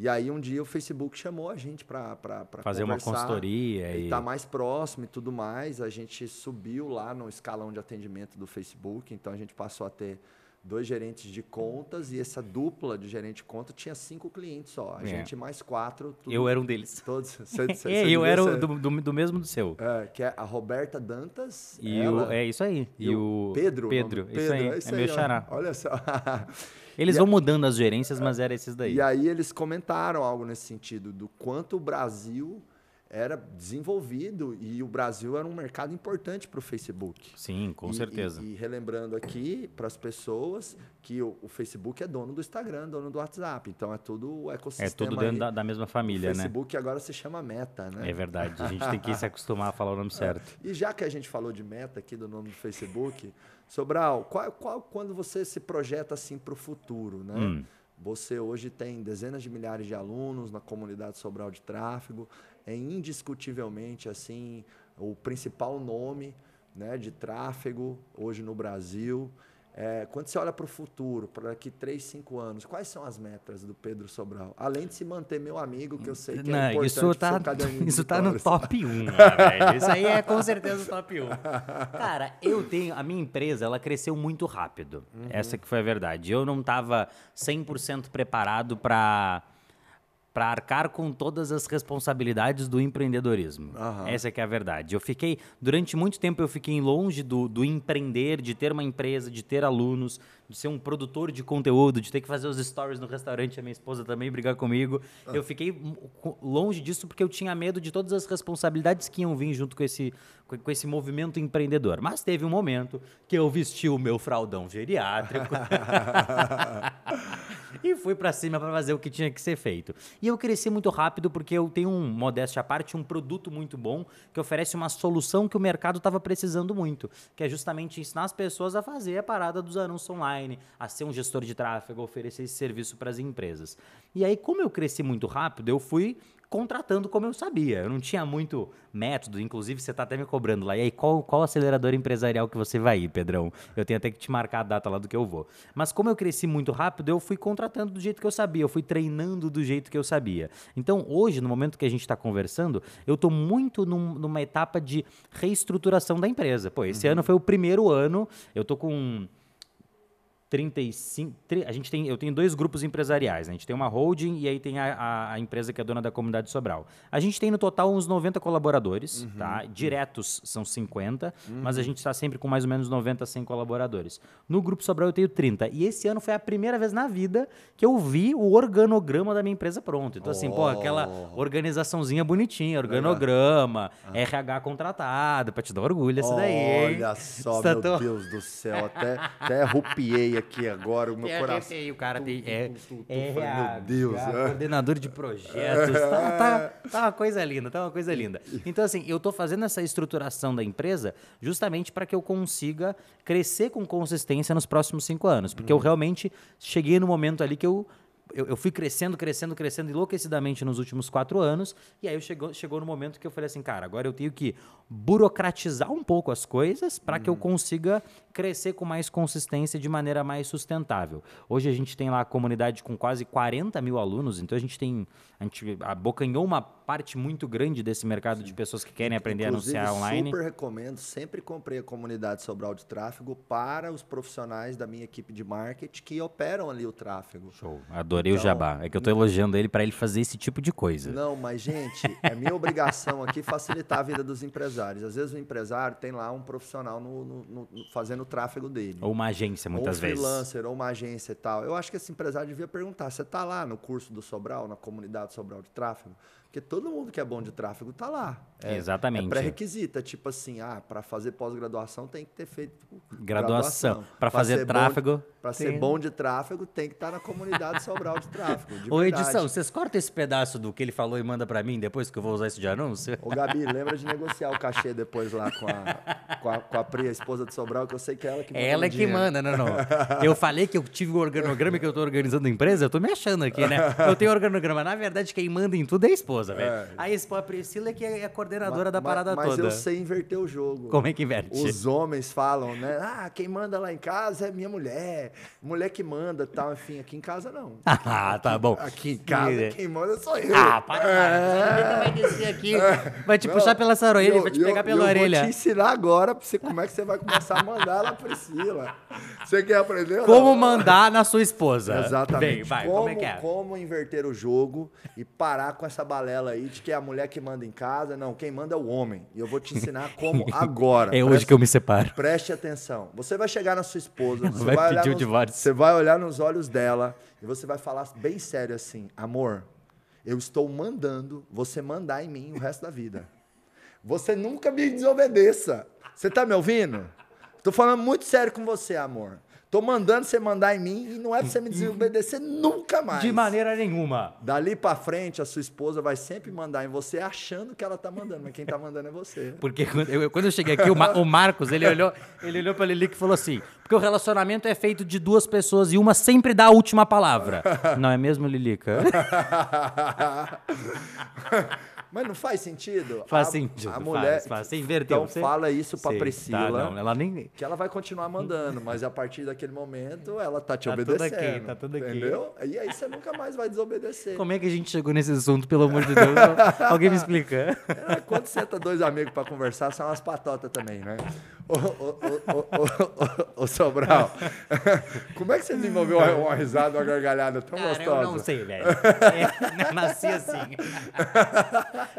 E aí um dia o Facebook chamou a gente para Fazer uma consultoria e e- tá mais próximo e tudo mais. A gente subiu lá no escalão de atendimento do Facebook, então a gente passou a ter dois gerentes de contas e essa dupla de gerente de conta tinha cinco clientes só. A É. gente mais quatro. tudo- Eu era um deles. [laughs] Todos. Você- [laughs] É, você eu era ser- do, do- do mesmo do seu. é, que é a Roberta Dantas. E ela, o, é isso aí. E, o Pedro. o Pedro, nome- isso aí. é É, isso meu aí, ó. xará. Olha só. [laughs] Eles E vão mudando as gerências, mas era esses daí. E aí eles comentaram algo nesse sentido, do quanto o Brasil era desenvolvido e o Brasil era um mercado importante para o Facebook. Sim, com E- certeza. E, e relembrando aqui para as pessoas que o, o Facebook é dono do Instagram, dono do WhatsApp. Então é tudo o ecossistema. É tudo dentro da, da mesma família, o né? Facebook agora se chama Meta, né? É verdade. A gente tem que [laughs] se acostumar a falar o nome certo. E já que a gente falou de meta aqui do nome do Facebook, Sobral, qual, qual quando você se projeta assim para o futuro, né? Hum. Você hoje tem dezenas de milhares de alunos na comunidade Sobral de tráfego, é indiscutivelmente assim o principal nome, né, de tráfego hoje no Brasil. É, quando você olha para o futuro, para daqui 3, 5 anos, quais são as metas do Pedro Sobral? Além de se manter meu amigo, que eu sei que é Não, importante isso tá, de isso tá no top [laughs] 1, lá, velho. Isso aí é com certeza o top 1. Cara, eu tenho. A minha empresa, ela cresceu muito rápido. Essa que foi a verdade. Eu não tava 100% preparado para para arcar com todas as responsabilidades do empreendedorismo. Aham. Essa que é a verdade. Eu fiquei, durante muito tempo eu fiquei longe do, do empreender, de ter uma empresa, de ter alunos, de ser um produtor de conteúdo, de ter que fazer os stories no restaurante, a minha esposa também brigar comigo. Eu fiquei longe disso porque eu tinha medo de todas as responsabilidades que iam vir junto com esse, com com esse movimento empreendedor. Mas teve um momento que eu vesti o meu fraldão geriátrico. [laughs] e fui pra cima pra fazer o que tinha que ser feito. E eu cresci muito rápido porque eu tenho um, modéstia à parte, um produto muito bom que oferece uma solução que o mercado estava precisando muito, que é justamente ensinar as pessoas a fazer a parada dos anúncios online, a ser um gestor de tráfego, oferecer esse serviço para as empresas. E aí, como eu cresci muito rápido, eu fui contratando como eu sabia. Eu não tinha muito método, inclusive você está até me cobrando lá. E aí, qual, qual acelerador empresarial que você vai ir, Pedrão? Eu tenho até que te marcar a data lá do que eu vou. Mas como eu cresci muito rápido, eu fui contratando do jeito que eu sabia, eu fui treinando do jeito que eu sabia. Então, hoje, no momento que a gente está conversando, eu estou muito num- numa etapa de reestruturação da empresa. Pô, esse ano foi o primeiro ano, eu tô com 35. tri- A gente tem, eu tenho dois grupos empresariais. né? A gente tem uma holding e aí tem a, a- a empresa que é dona da comunidade Sobral. A gente tem no total uns 90 colaboradores, tá? Diretos são 50, mas a gente está sempre com mais ou menos 90, 100 colaboradores. No grupo Sobral eu tenho 30. E esse ano foi a primeira vez na vida que eu vi o organograma da minha empresa pronto. Então, assim, pô, aquela organizaçãozinha bonitinha, organograma, RH contratado, pra te dar orgulho esse daí. Olha só, tá meu Deus do céu. Até, até arrupiei aqui agora, o meu É, coração. é, é, o cara tem. É, é, meu Deus, é. coordenador de projetos. Tá, tá, tá uma coisa linda, tá uma coisa linda. Então, assim, eu tô fazendo essa estruturação da empresa justamente para que eu consiga crescer com consistência nos próximos cinco anos. Porque eu realmente cheguei no momento ali que eu. Eu, eu fui crescendo, crescendo, crescendo enlouquecidamente nos últimos quatro anos. E aí eu chegou, chegou no momento que eu falei assim, cara, agora eu tenho que burocratizar um pouco as coisas para que eu consiga crescer com mais consistência de maneira mais sustentável. Hoje a gente tem lá a comunidade com quase 40 mil alunos, então a gente tem. A gente abocanhou uma parte muito grande desse mercado de pessoas que querem aprender Inclusive, a anunciar online. super recomendo. Sempre comprei a comunidade Sobral de Tráfego para os profissionais da minha equipe de marketing que operam ali o tráfego. Show. Adorei o Então, jabá. É que eu tô elogiando ele para ele fazer esse tipo de coisa. Não, mas, gente, é minha obrigação aqui facilitar a vida dos empresários. Às vezes o empresário tem lá um profissional no- no- no- fazendo o tráfego dele. Ou uma agência, muitas ou um vezes. freelancer, ou uma agência e tal. Eu acho que esse empresário devia perguntar: você está lá no curso do Sobral, na comunidade Sobral de Tráfego? Porque todo mundo que é bom de tráfego está lá. É, Exatamente. É pré-requisito. É tipo assim: ah, para fazer pós-graduação tem que ter feito Graduação. Pra fazer tráfego, Para ser bom de tráfego, tem que estar na comunidade Sobral de Tráfego. de [laughs] Ô, verdade. edição, vocês cortam esse pedaço do que ele falou e manda para mim depois que eu vou usar isso de anúncio? Ô, Gabi, lembra de negociar o cachê depois lá com a, com a, com a Pri, a esposa do Sobral, que eu sei que é ela que manda. Ela é que manda, não, não. Eu falei que eu tive o organograma e que eu tô organizando a empresa, eu tô me achando aqui, né? Eu tenho organograma. Na verdade, quem manda em tudo é a esposa, velho. A esposa, a Priscila, é que é a coordenadora da Ma- parada mas toda. eu sei inverter o jogo. Como é que inverte? Os homens falam, né? Ah, quem manda lá em casa é minha mulher. Mulher que manda tal. Enfim, aqui em casa não. [laughs] Ah, tá bom. Aqui em casa, quem manda sou eu. Ah, para, para. Você vai descer aqui, vai te Não, puxar pela saroelha, eu- vai te eu- pegar pela eu orelha. vou te ensinar agora pra você, como é que você vai começar a mandar lá, Priscila. Você quer aprender? Como mandar na sua esposa. Exatamente. Vem, vai, como, como é que é? como inverter o jogo e parar com essa balela aí de que é a mulher que manda em casa. Não, quem manda é o homem. E eu vou te ensinar como [laughs] agora. É hoje Presta- que eu me separo. Preste atenção. Você vai chegar na sua esposa, você Vai vai, pedir o divórcio. Você vai olhar nos olhos dela e você vai falar bem sério assim: amor, eu estou mandando você mandar em mim o resto da vida. Você nunca me desobedeça. Você tá me ouvindo? Tô falando muito sério com você, amor. Tô mandando você mandar em mim e não é pra você me desobedecer nunca mais. De maneira nenhuma. Dali pra frente, a sua esposa vai sempre mandar em você achando que ela tá mandando, mas quem tá mandando é você. Porque quando eu, quando eu cheguei aqui, o, Ma- o Marcos, ele olhou, ele olhou pra Lilica e falou assim: porque o relacionamento é feito de duas pessoas e uma sempre dá a última palavra. [laughs] Não é mesmo, Lilica? [laughs] Mas não faz sentido? Faz A- sentido. A mulher. faz, faz. Você inverteu. Então você- fala isso pra Sei, Priscila. Tá, não, ela nem. Que ela vai continuar mandando, mas a partir daquele momento ela tá te Tá tudo obedecendo. ok, tá tudo ok. Entendeu? E aí você nunca mais vai desobedecer. Como é que a gente chegou nesse assunto, pelo amor de Deus? [laughs] Alguém me explica. É, quando senta dois amigos pra conversar, são umas patotas também, né? Ô, Sobral, [laughs] como é que você desenvolveu uma, uma risada, uma gargalhada tão Cara, gostosa? eu não sei, velho. [laughs] É, nasci assim.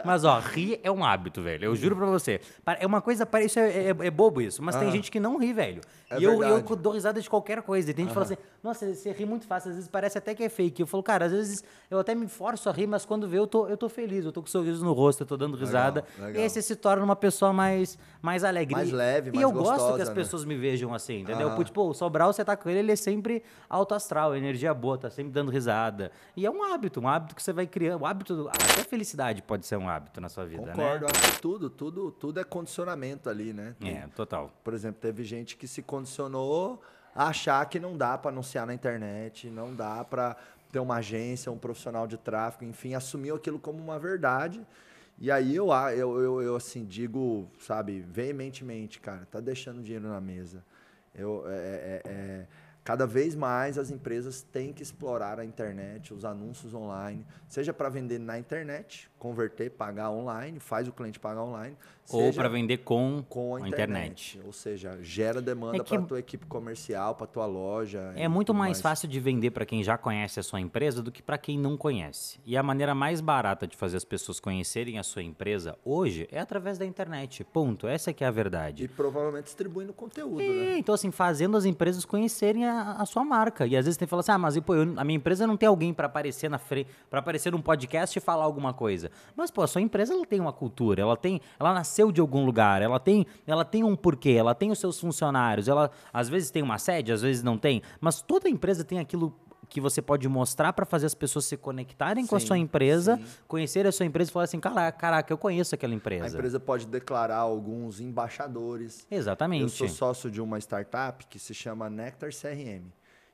Mas, ó, rir é um hábito, velho. Eu juro pra você. É uma coisa, isso é, é- é bobo isso, mas tem gente que não ri, velho. É e eu, eu dou risada de qualquer coisa. E tem gente que fala assim, nossa, você ri muito fácil, às vezes parece até que é fake. Eu falo, cara, às vezes eu até me forço a rir, mas quando vê, eu tô, eu tô feliz, eu tô com um sorriso no rosto, eu tô dando risada. legal. E aí você se torna uma pessoa mais, mais alegre. Mais E- leve, E mais eu gosto que gostosa, as né? pessoas me vejam assim, entendeu? Pô, Tipo, o Sobral, você tá com ele, ele é sempre alto astral, energia boa, tá sempre dando risada. E é um hábito, um hábito que você vai criando. O hábito, até felicidade pode ser um hábito na sua vida, Concordo, acho que tudo, tudo, tudo é condicionamento ali, né? Tem- né? É, total. Por exemplo, teve gente que se condicionou a achar que não dá para anunciar na internet, não dá para ter uma agência, um profissional de tráfego, enfim, assumiu aquilo como uma verdade. E aí eu, eu, eu, eu, assim, digo, sabe, veementemente, cara, tá deixando dinheiro na mesa. Eu, é, é- é- cada vez mais as empresas têm que explorar a internet, os anúncios online, seja para vender na internet, converter, pagar online, faz o cliente pagar online, Ou para vender com, com a a internet. internet. Ou seja, gera demanda É que- para tua equipe comercial, para tua loja. É e muito tudo mais fácil de vender para quem já conhece a sua empresa do que para quem não conhece. E a maneira mais barata de fazer as pessoas conhecerem a sua empresa hoje é através da internet. Ponto. Essa é que é a verdade. E provavelmente distribuindo conteúdo, É, né? então assim, fazendo as empresas conhecerem a, a sua marca. E às vezes tem que falar assim, ah, mas pô, eu- a minha empresa não tem alguém para aparecer na frente, para aparecer num podcast e falar alguma coisa. Mas pô, a sua empresa ela tem uma cultura, ela tem, ela nasceu de algum lugar, ela tem, ela tem um porquê, ela tem os seus funcionários, ela às vezes tem uma sede, às vezes não tem, mas toda empresa tem aquilo que você pode mostrar para fazer as pessoas se conectarem com a Sim, sua empresa, sim. conhecer a sua empresa e falar assim, caraca, eu conheço aquela empresa. A empresa pode declarar alguns embaixadores. Exatamente. Eu sou sócio de uma startup que se chama Nectar CRM.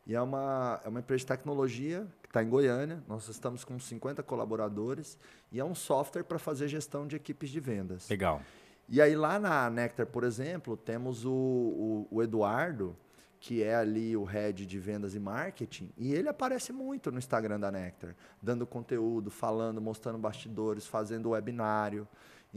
E é uma, é uma empresa de tecnologia está em Goiânia. Nós estamos com 50 colaboradores. E é um software para fazer gestão de equipes de vendas. Legal. E aí lá na Nectar, por exemplo, temos o, o, o Eduardo, que é ali o head de vendas e marketing, e ele aparece muito no Instagram da Nectar, dando conteúdo, falando, mostrando bastidores, fazendo webinário.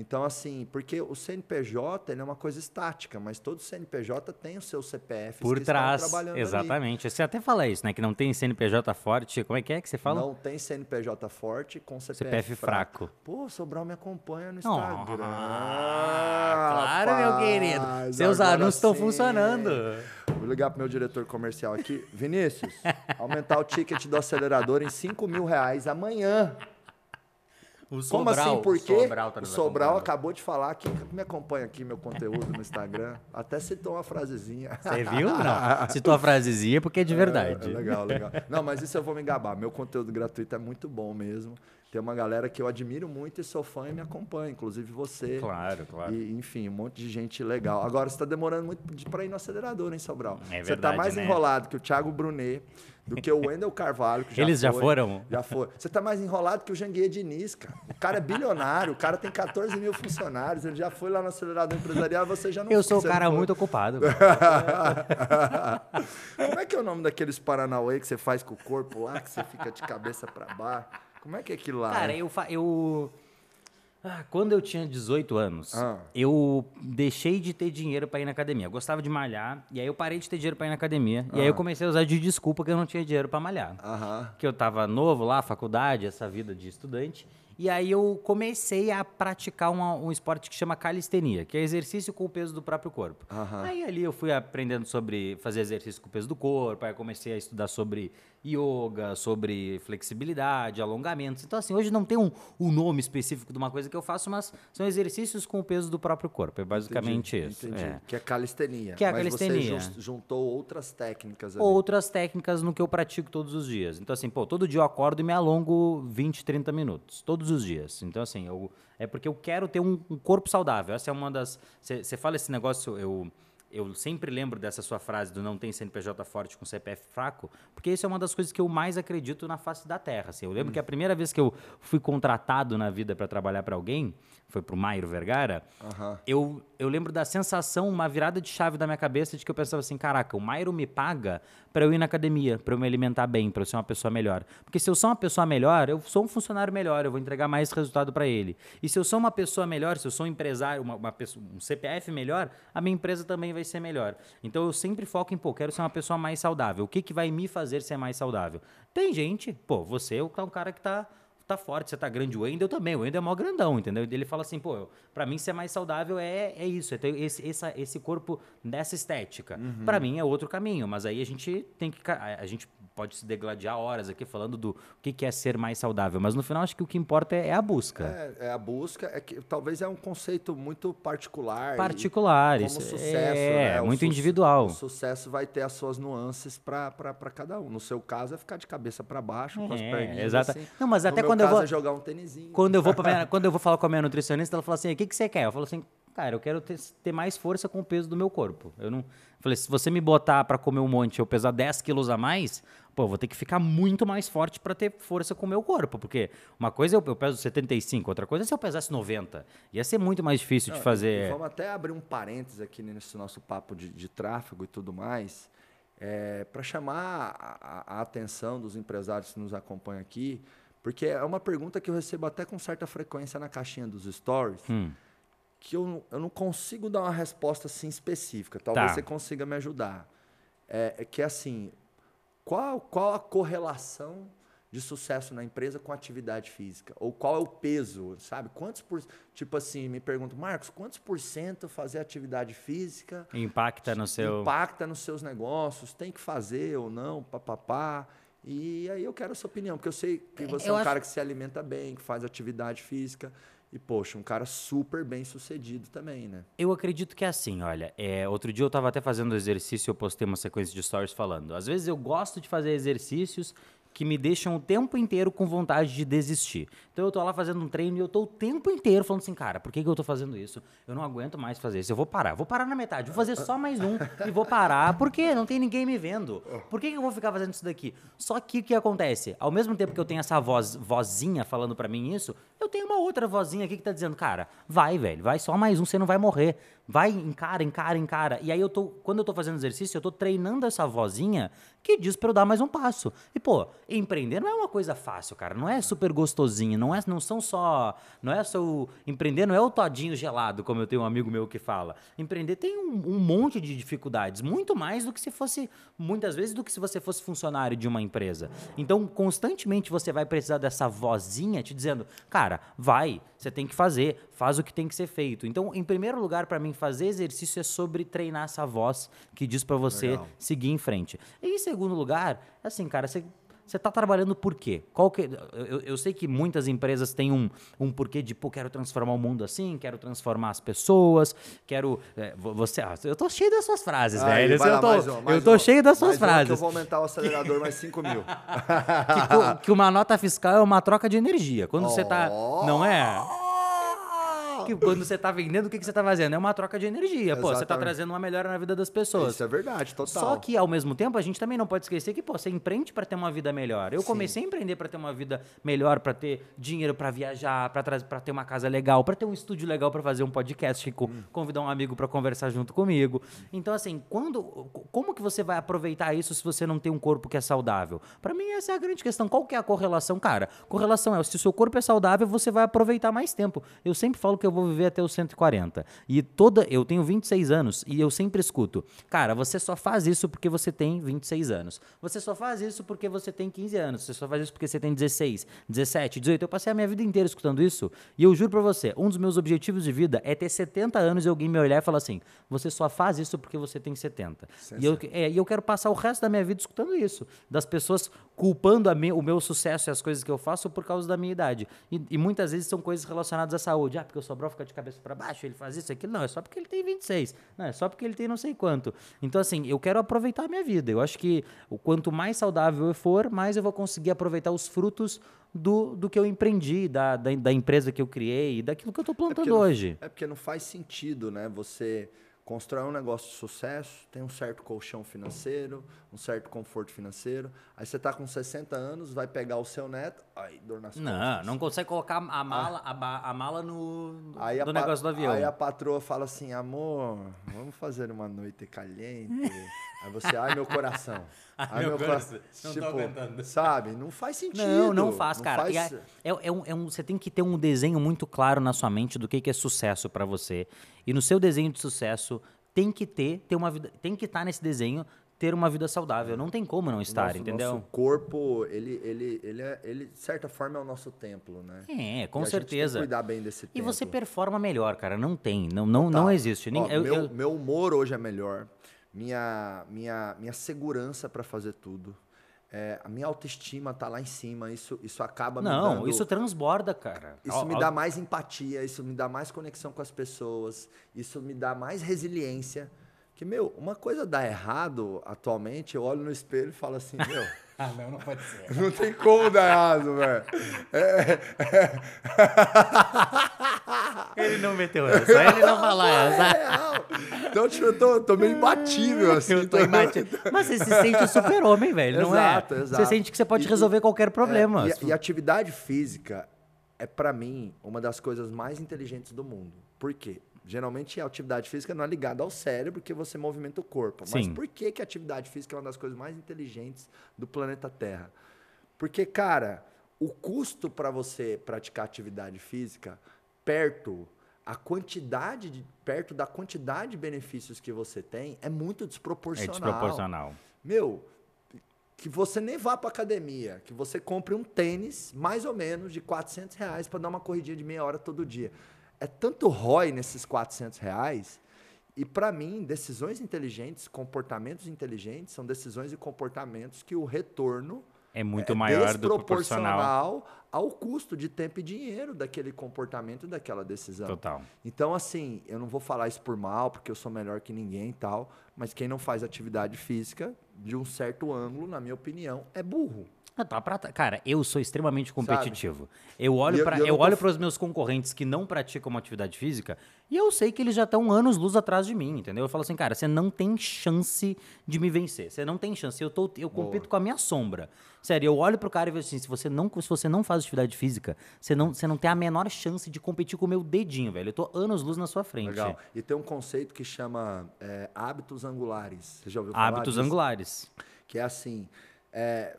Então, assim, porque o CNPJ é uma coisa estática, mas todo CNPJ tem o seu CPF Por trás, trabalhando ali. exatamente. Você até fala isso, né? Que não tem CNPJ forte. Como é que é que você fala? Não tem CNPJ forte com CPF, CPF fraco. Pô, Sobral me acompanha no Oh, Instagram. claro, meu querido. rapaz, Seus anúncios estão funcionando. Vou ligar pro meu diretor comercial aqui. Vinícius, [laughs] aumentar o ticket do acelerador em 5 mil reais amanhã. O Como assim? Por quê? Sobral tá o Sobral acabou de falar que me acompanha aqui, meu conteúdo no Instagram. [laughs] Até citou uma frasezinha. Você viu? Não. [laughs] Citou a frasezinha porque é de verdade. É, é legal, legal. Não, mas isso eu vou me gabar. Meu conteúdo gratuito é muito bom mesmo. Tem uma galera que eu admiro muito e sou fã e me acompanha, inclusive você. Claro, claro. E, enfim, um monte de gente legal. Agora, você está demorando muito para ir no acelerador, hein, Sobral? É você tá verdade, mais né? enrolado que o Thiago Brunet, do que o Wendel Carvalho, que já Eles já foi. foram? Já foi. Você tá mais enrolado que o Janguier Diniz, cara. O cara é bilionário, o cara tem 14 mil funcionários, ele já foi lá no acelerador empresarial, você já não Eu sou um cara foi. muito ocupado. [laughs] Como é que é o nome daqueles Paranauê que você faz com o corpo lá, que você fica de cabeça para baixo? Como é que é aquilo lá? Cara, eu, fa- eu Ah, quando eu tinha 18 anos, Ah. eu deixei de ter dinheiro pra ir na academia. Eu gostava de malhar, e aí eu parei de ter dinheiro pra ir na academia. E aí Ah. eu comecei a usar de desculpa que eu não tinha dinheiro pra malhar. Que eu tava novo lá, faculdade, essa vida de estudante. E aí eu comecei a praticar uma- um esporte que chama calistenia, que é exercício com o peso do próprio corpo. Aham. Aí ali eu fui aprendendo sobre fazer exercício com o peso do corpo, aí comecei a estudar sobre yoga, sobre flexibilidade, alongamentos. Então assim, hoje não tem um, um nome específico de uma coisa que eu faço, mas são exercícios com o peso do próprio corpo. É basicamente Entendi, isso. entendi. é. Que é calistenia. Que é a Mas calistenia. você jun- juntou outras técnicas ali. outras técnicas no que eu pratico todos os dias. Então, assim, pô, todo dia eu acordo e me alongo 20, 30 minutos. Todos os dias. Então, assim, eu, é porque eu quero ter um, um corpo saudável. Essa é uma das. Você fala esse negócio, eu. Eu sempre lembro dessa sua frase do não tem CNPJ forte com CPF fraco, porque isso é uma das coisas que eu mais acredito na face da Terra. Assim. Eu lembro que a primeira vez que eu fui contratado na vida para trabalhar para alguém, foi para o Mairo Vergara, Aham. eu, eu lembro da sensação, uma virada de chave da minha cabeça de que eu pensava assim, caraca, o Mairo me paga para eu ir na academia, para eu me alimentar bem, para eu ser uma pessoa melhor. Porque se eu sou uma pessoa melhor, eu sou um funcionário melhor, eu vou entregar mais resultado para ele. E se eu sou uma pessoa melhor, se eu sou um empresário, uma, uma pessoa, um CPF melhor, a minha empresa também vai ser melhor. Então eu sempre foco em, pô, quero ser uma pessoa mais saudável. O que, que vai me fazer ser mais saudável? Tem gente, pô, você é um cara que tá tá forte, você tá grande. O Wendel também, o Wendel é mó grandão, entendeu? Ele fala assim, pô, pra mim ser mais saudável é, é isso, é ter esse, essa- esse corpo dessa estética. Pra mim é outro caminho, mas aí a gente tem que. a gente pode se degladiar horas aqui falando do que, que é ser mais saudável, mas no final acho que o que importa é, é a busca. É, é a busca, é que talvez é um conceito muito particular. Particular, isso sucesso, é, né? Muito su- individual. O sucesso vai ter as suas nuances para cada um. No seu caso é ficar de cabeça para baixo, com as É, perninhas exata- assim. Não, mas No até meu quando eu vou- é jogar um tênisinho. Quando eu vou [laughs] minha- quando eu vou falar com a minha nutricionista, ela fala assim: "O que que você quer?" Eu falo assim: "Cara, eu quero ter, ter mais força com o peso do meu corpo". Eu não falei: "Se você me botar pra comer um monte, e eu pesar 10 quilos a mais, pô, eu vou ter que ficar muito mais forte pra ter força com o meu corpo, porque uma coisa eu, eu peso 75, outra coisa é se eu pesasse 90. Ia ser muito mais difícil de Não, e- fazer. vamos até abrir um parênteses aqui nesse nosso papo de, de tráfego e tudo mais, para chamar a, a- a atenção dos empresários que nos acompanham aqui, porque é uma pergunta que eu recebo até com certa frequência na caixinha dos stories, Hum. Que eu, não- eu não consigo dar uma resposta assim específica. Talvez Tá. você consiga me ajudar. É, é que assim, qual, qual a correlação de sucesso na empresa com atividade física? Ou qual é o peso, sabe? Quantos por Tipo assim, me pergunto, Marcos, quantos por cento fazer atividade física Impacta no seu. impacta nos seus negócios? Tem que fazer ou não? Papapá. E aí eu quero a sua opinião, porque eu sei que você é eu um acho- cara que se alimenta bem, que faz atividade física. E, poxa, um cara super bem sucedido também, né? Eu acredito que é assim, olha. é, outro dia eu estava até fazendo exercício eu postei uma sequência de stories falando. Às vezes eu gosto de fazer exercícios que me deixam o tempo inteiro com vontade de desistir. Então eu tô lá fazendo um treino e eu tô o tempo inteiro falando assim, cara, por que, que eu tô fazendo isso? Eu não aguento mais fazer isso. Eu vou parar, vou parar na metade, vou fazer só mais um e vou parar. Por quê? Não tem ninguém me vendo. Por que, que eu vou ficar fazendo isso daqui? Só que o que acontece? Ao mesmo tempo que eu tenho essa voz, vozinha falando pra mim isso, eu tenho uma outra vozinha aqui que tá dizendo, cara, vai, velho, vai só mais um, você não vai morrer. Vai, encara, encara, encara. E aí eu tô, quando eu tô fazendo exercício, eu tô treinando essa vozinha que diz pra eu dar mais um passo. E pô, empreender não é uma coisa fácil, cara. Não é super gostosinho, não é, não são só, não é só o, empreender não é o todinho gelado, como eu tenho um amigo meu que fala. Empreender tem um, um monte de dificuldades, muito mais do que se fosse muitas vezes do que se você fosse funcionário de uma empresa. Então, constantemente você vai precisar dessa vozinha te dizendo, cara, vai, você tem que fazer, faz o que tem que ser feito. Então, em primeiro lugar, para mim, fazer exercício é sobre treinar essa voz que diz para você Legal. seguir em frente. E em segundo lugar, assim, cara, você você está trabalhando por quê? Qual que, eu, eu sei que muitas empresas têm um, um porquê de, pô, quero transformar o mundo assim, quero transformar as pessoas, quero. é, vo- você, ah, eu tô cheio das suas frases, Aí, velho. Eu lá, tô, mais uma, mais eu tô uma. cheio das suas frases. eu vou aumentar o acelerador mais 5 mil. [laughs] que, que uma nota fiscal é uma troca de energia. Quando você tá. Não é? Que quando você tá vendendo, o que, que você tá fazendo? É uma troca de energia. Pô, você tá Exatamente. trazendo uma melhora na vida das pessoas. Isso é verdade, total. Só que, ao mesmo tempo, a gente também não pode esquecer que, pô, você empreende para ter uma vida melhor. Eu Sim. comecei a empreender para ter uma vida melhor, para ter dinheiro para viajar, para ter uma casa legal, para ter um estúdio legal para fazer um podcast, co- Hum. convidar um amigo para conversar junto comigo. Então, assim, quando, como que você vai aproveitar isso se você não tem um corpo que é saudável? Para mim, essa é a grande questão. Qual que é a correlação? Cara, correlação é, se o seu corpo é saudável, você vai aproveitar mais tempo. Eu sempre falo que eu vou viver até os 140. E toda. Eu tenho 26 anos e eu sempre escuto, cara, você só faz isso porque você tem 26 anos. Você só faz isso porque você tem 15 anos. Você só faz isso porque você tem 16, 17, 18. Eu passei a minha vida inteira escutando isso. E eu juro pra você, um dos meus objetivos de vida é ter 70 anos e alguém me olhar e falar assim: você só faz isso porque você tem 70. E eu, é, e eu quero passar o resto da minha vida escutando isso. Das pessoas culpando me, o meu sucesso e as coisas que eu faço por causa da minha idade. E, e muitas vezes são coisas relacionadas à saúde. Ah, porque o Sobral fica de cabeça para baixo, ele faz isso, aquilo. Não, é só porque ele tem 26. Não, é só porque ele tem não sei quanto. Então, assim, eu quero aproveitar a minha vida. Eu acho que o quanto mais saudável eu for, mais eu vou conseguir aproveitar os frutos do, do que eu empreendi, da, da, da empresa que eu criei, daquilo que eu estou plantando é hoje. Não, é porque não faz sentido, né? Você constrói um negócio de sucesso, tem um certo colchão financeiro, um certo conforto financeiro. Aí você está com 60 anos, vai pegar o seu neto, aí dor nas Não, costas. não consegue colocar a mala, a, a mala no, Aí a pa- negócio do avião. Aí a patroa fala assim, amor, vamos fazer uma noite caliente. Aí você, ai meu coração. [laughs] Ai, meu coração, não tô aguentando. Sabe? Não faz sentido. Não, não faz, cara. faz- E é- é- é um- é um- você tem que ter um desenho muito claro na sua mente do que, que é sucesso pra você. E no seu desenho de sucesso tem que ter, ter uma vida, tem que estar nesse desenho ter uma vida saudável. Não tem como não estar, nosso, entendeu? Nosso corpo, ele, ele, ele, é, ele, de certa forma, é o nosso templo, né? É, com E a gente tem que certeza. cuidar bem desse E templo. você performa melhor, cara. Não tem, não, não, não Total. existe. Nem- Ó, eu- meu, eu- meu humor hoje é melhor. Minha, minha, minha segurança para fazer tudo. É, a minha autoestima tá lá em cima. Isso, isso acaba me não, dando... isso transborda, cara. Isso me dá mais empatia, isso me dá mais conexão com as pessoas, isso me dá mais resiliência. Que, meu, uma coisa dá errado atualmente, eu olho no espelho e falo assim, [laughs] meu, Ah, não, não pode ser. não tem como dar errado, velho. Ele não meteu essa, ele não falou É essa. real. Então, tipo, eu tô, tô meio imbatível, assim. Eu tô imbatido. Mas você se sente super-homem, velho, não Exato, é? exato. Você sente que você pode E- resolver qualquer problema. É, e, e atividade física é, pra mim, uma das coisas mais inteligentes do mundo. Por quê? Geralmente a atividade física não é ligada ao cérebro, porque você movimenta o corpo. Mas Sim. por que, que a atividade física é uma das coisas mais inteligentes do planeta Terra? Porque, cara, o custo para você praticar atividade física perto a quantidade de, perto da quantidade de benefícios que você tem é muito É desproporcional. desproporcional. Meu, que você nem vá para academia, que você compre um tênis, mais ou menos, de 400 reais para dar uma corridinha de meia hora todo dia. É tanto ROI nesses 400 reais. E para mim, decisões inteligentes, comportamentos inteligentes, são decisões e comportamentos que o retorno É muito é maior do proporcional. desproporcional ao custo de tempo e dinheiro daquele comportamento e daquela decisão. Total. Então, assim, eu não vou falar isso por mal, porque eu sou melhor que ninguém e tal, mas quem não faz atividade física, de um certo ângulo, na minha opinião, é burro. Ah, tá pra- Cara, eu sou extremamente competitivo. Eu E olho eu- para eu eu, não tô olho f- para os meus concorrentes que não praticam uma atividade física e eu sei que eles já estão anos luz atrás de mim, entendeu? Eu falo assim, cara, você não tem chance de me vencer. Você não tem chance. Eu tô eu compito com a minha sombra. Sério, eu olho pro cara e vejo assim, se você não se você não faz atividade física, você não você não tem a menor chance de competir com o meu dedinho, velho. Eu tô anos luz na sua frente. Legal. E tem um conceito que chama é, hábitos angulares. Você já ouviu falar Hábitos disso? angulares. Que é assim, é,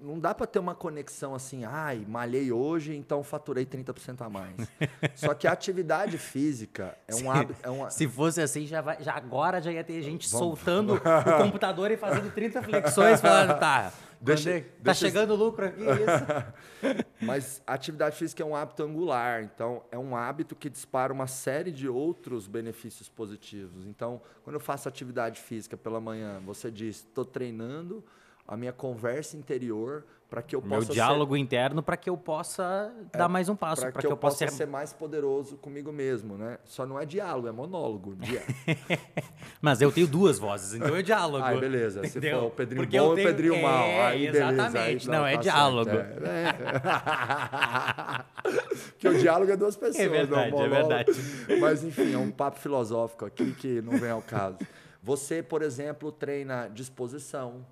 não dá para ter uma conexão assim, ai, malhei hoje, então faturei 30% a mais. [laughs] Só que a atividade física é um hábito... É uma, Se fosse assim, já, vai, já agora já ia ter gente soltando [laughs] o computador e fazendo 30 flexões, falando, tá, Deixa- tá deixa- chegando lucro aqui, [laughs] isso. Mas a atividade física é um hábito angular, então é um hábito que dispara uma série de outros benefícios positivos. Então, quando eu faço atividade física pela manhã, você diz, estou treinando a minha conversa interior para que eu Meu possa ser- diálogo interno para que eu possa dar mais um passo, para para que, eu possa ser... ser mais poderoso comigo mesmo, né? Só não é diálogo, é monólogo. [laughs] Mas eu tenho duas vozes, então é diálogo. Ai, beleza. Se Entendeu? for o Pedrinho Porque bom eu e o tenho- Pedrinho mal. É, Aí, beleza. Aí, exatamente. Não, é tá diálogo. certo, é. [laughs] Porque o diálogo é duas pessoas. É verdade, não, é monólogo. verdade. Mas, enfim, é um papo filosófico aqui que não vem ao caso. Você, por exemplo, treina disposição,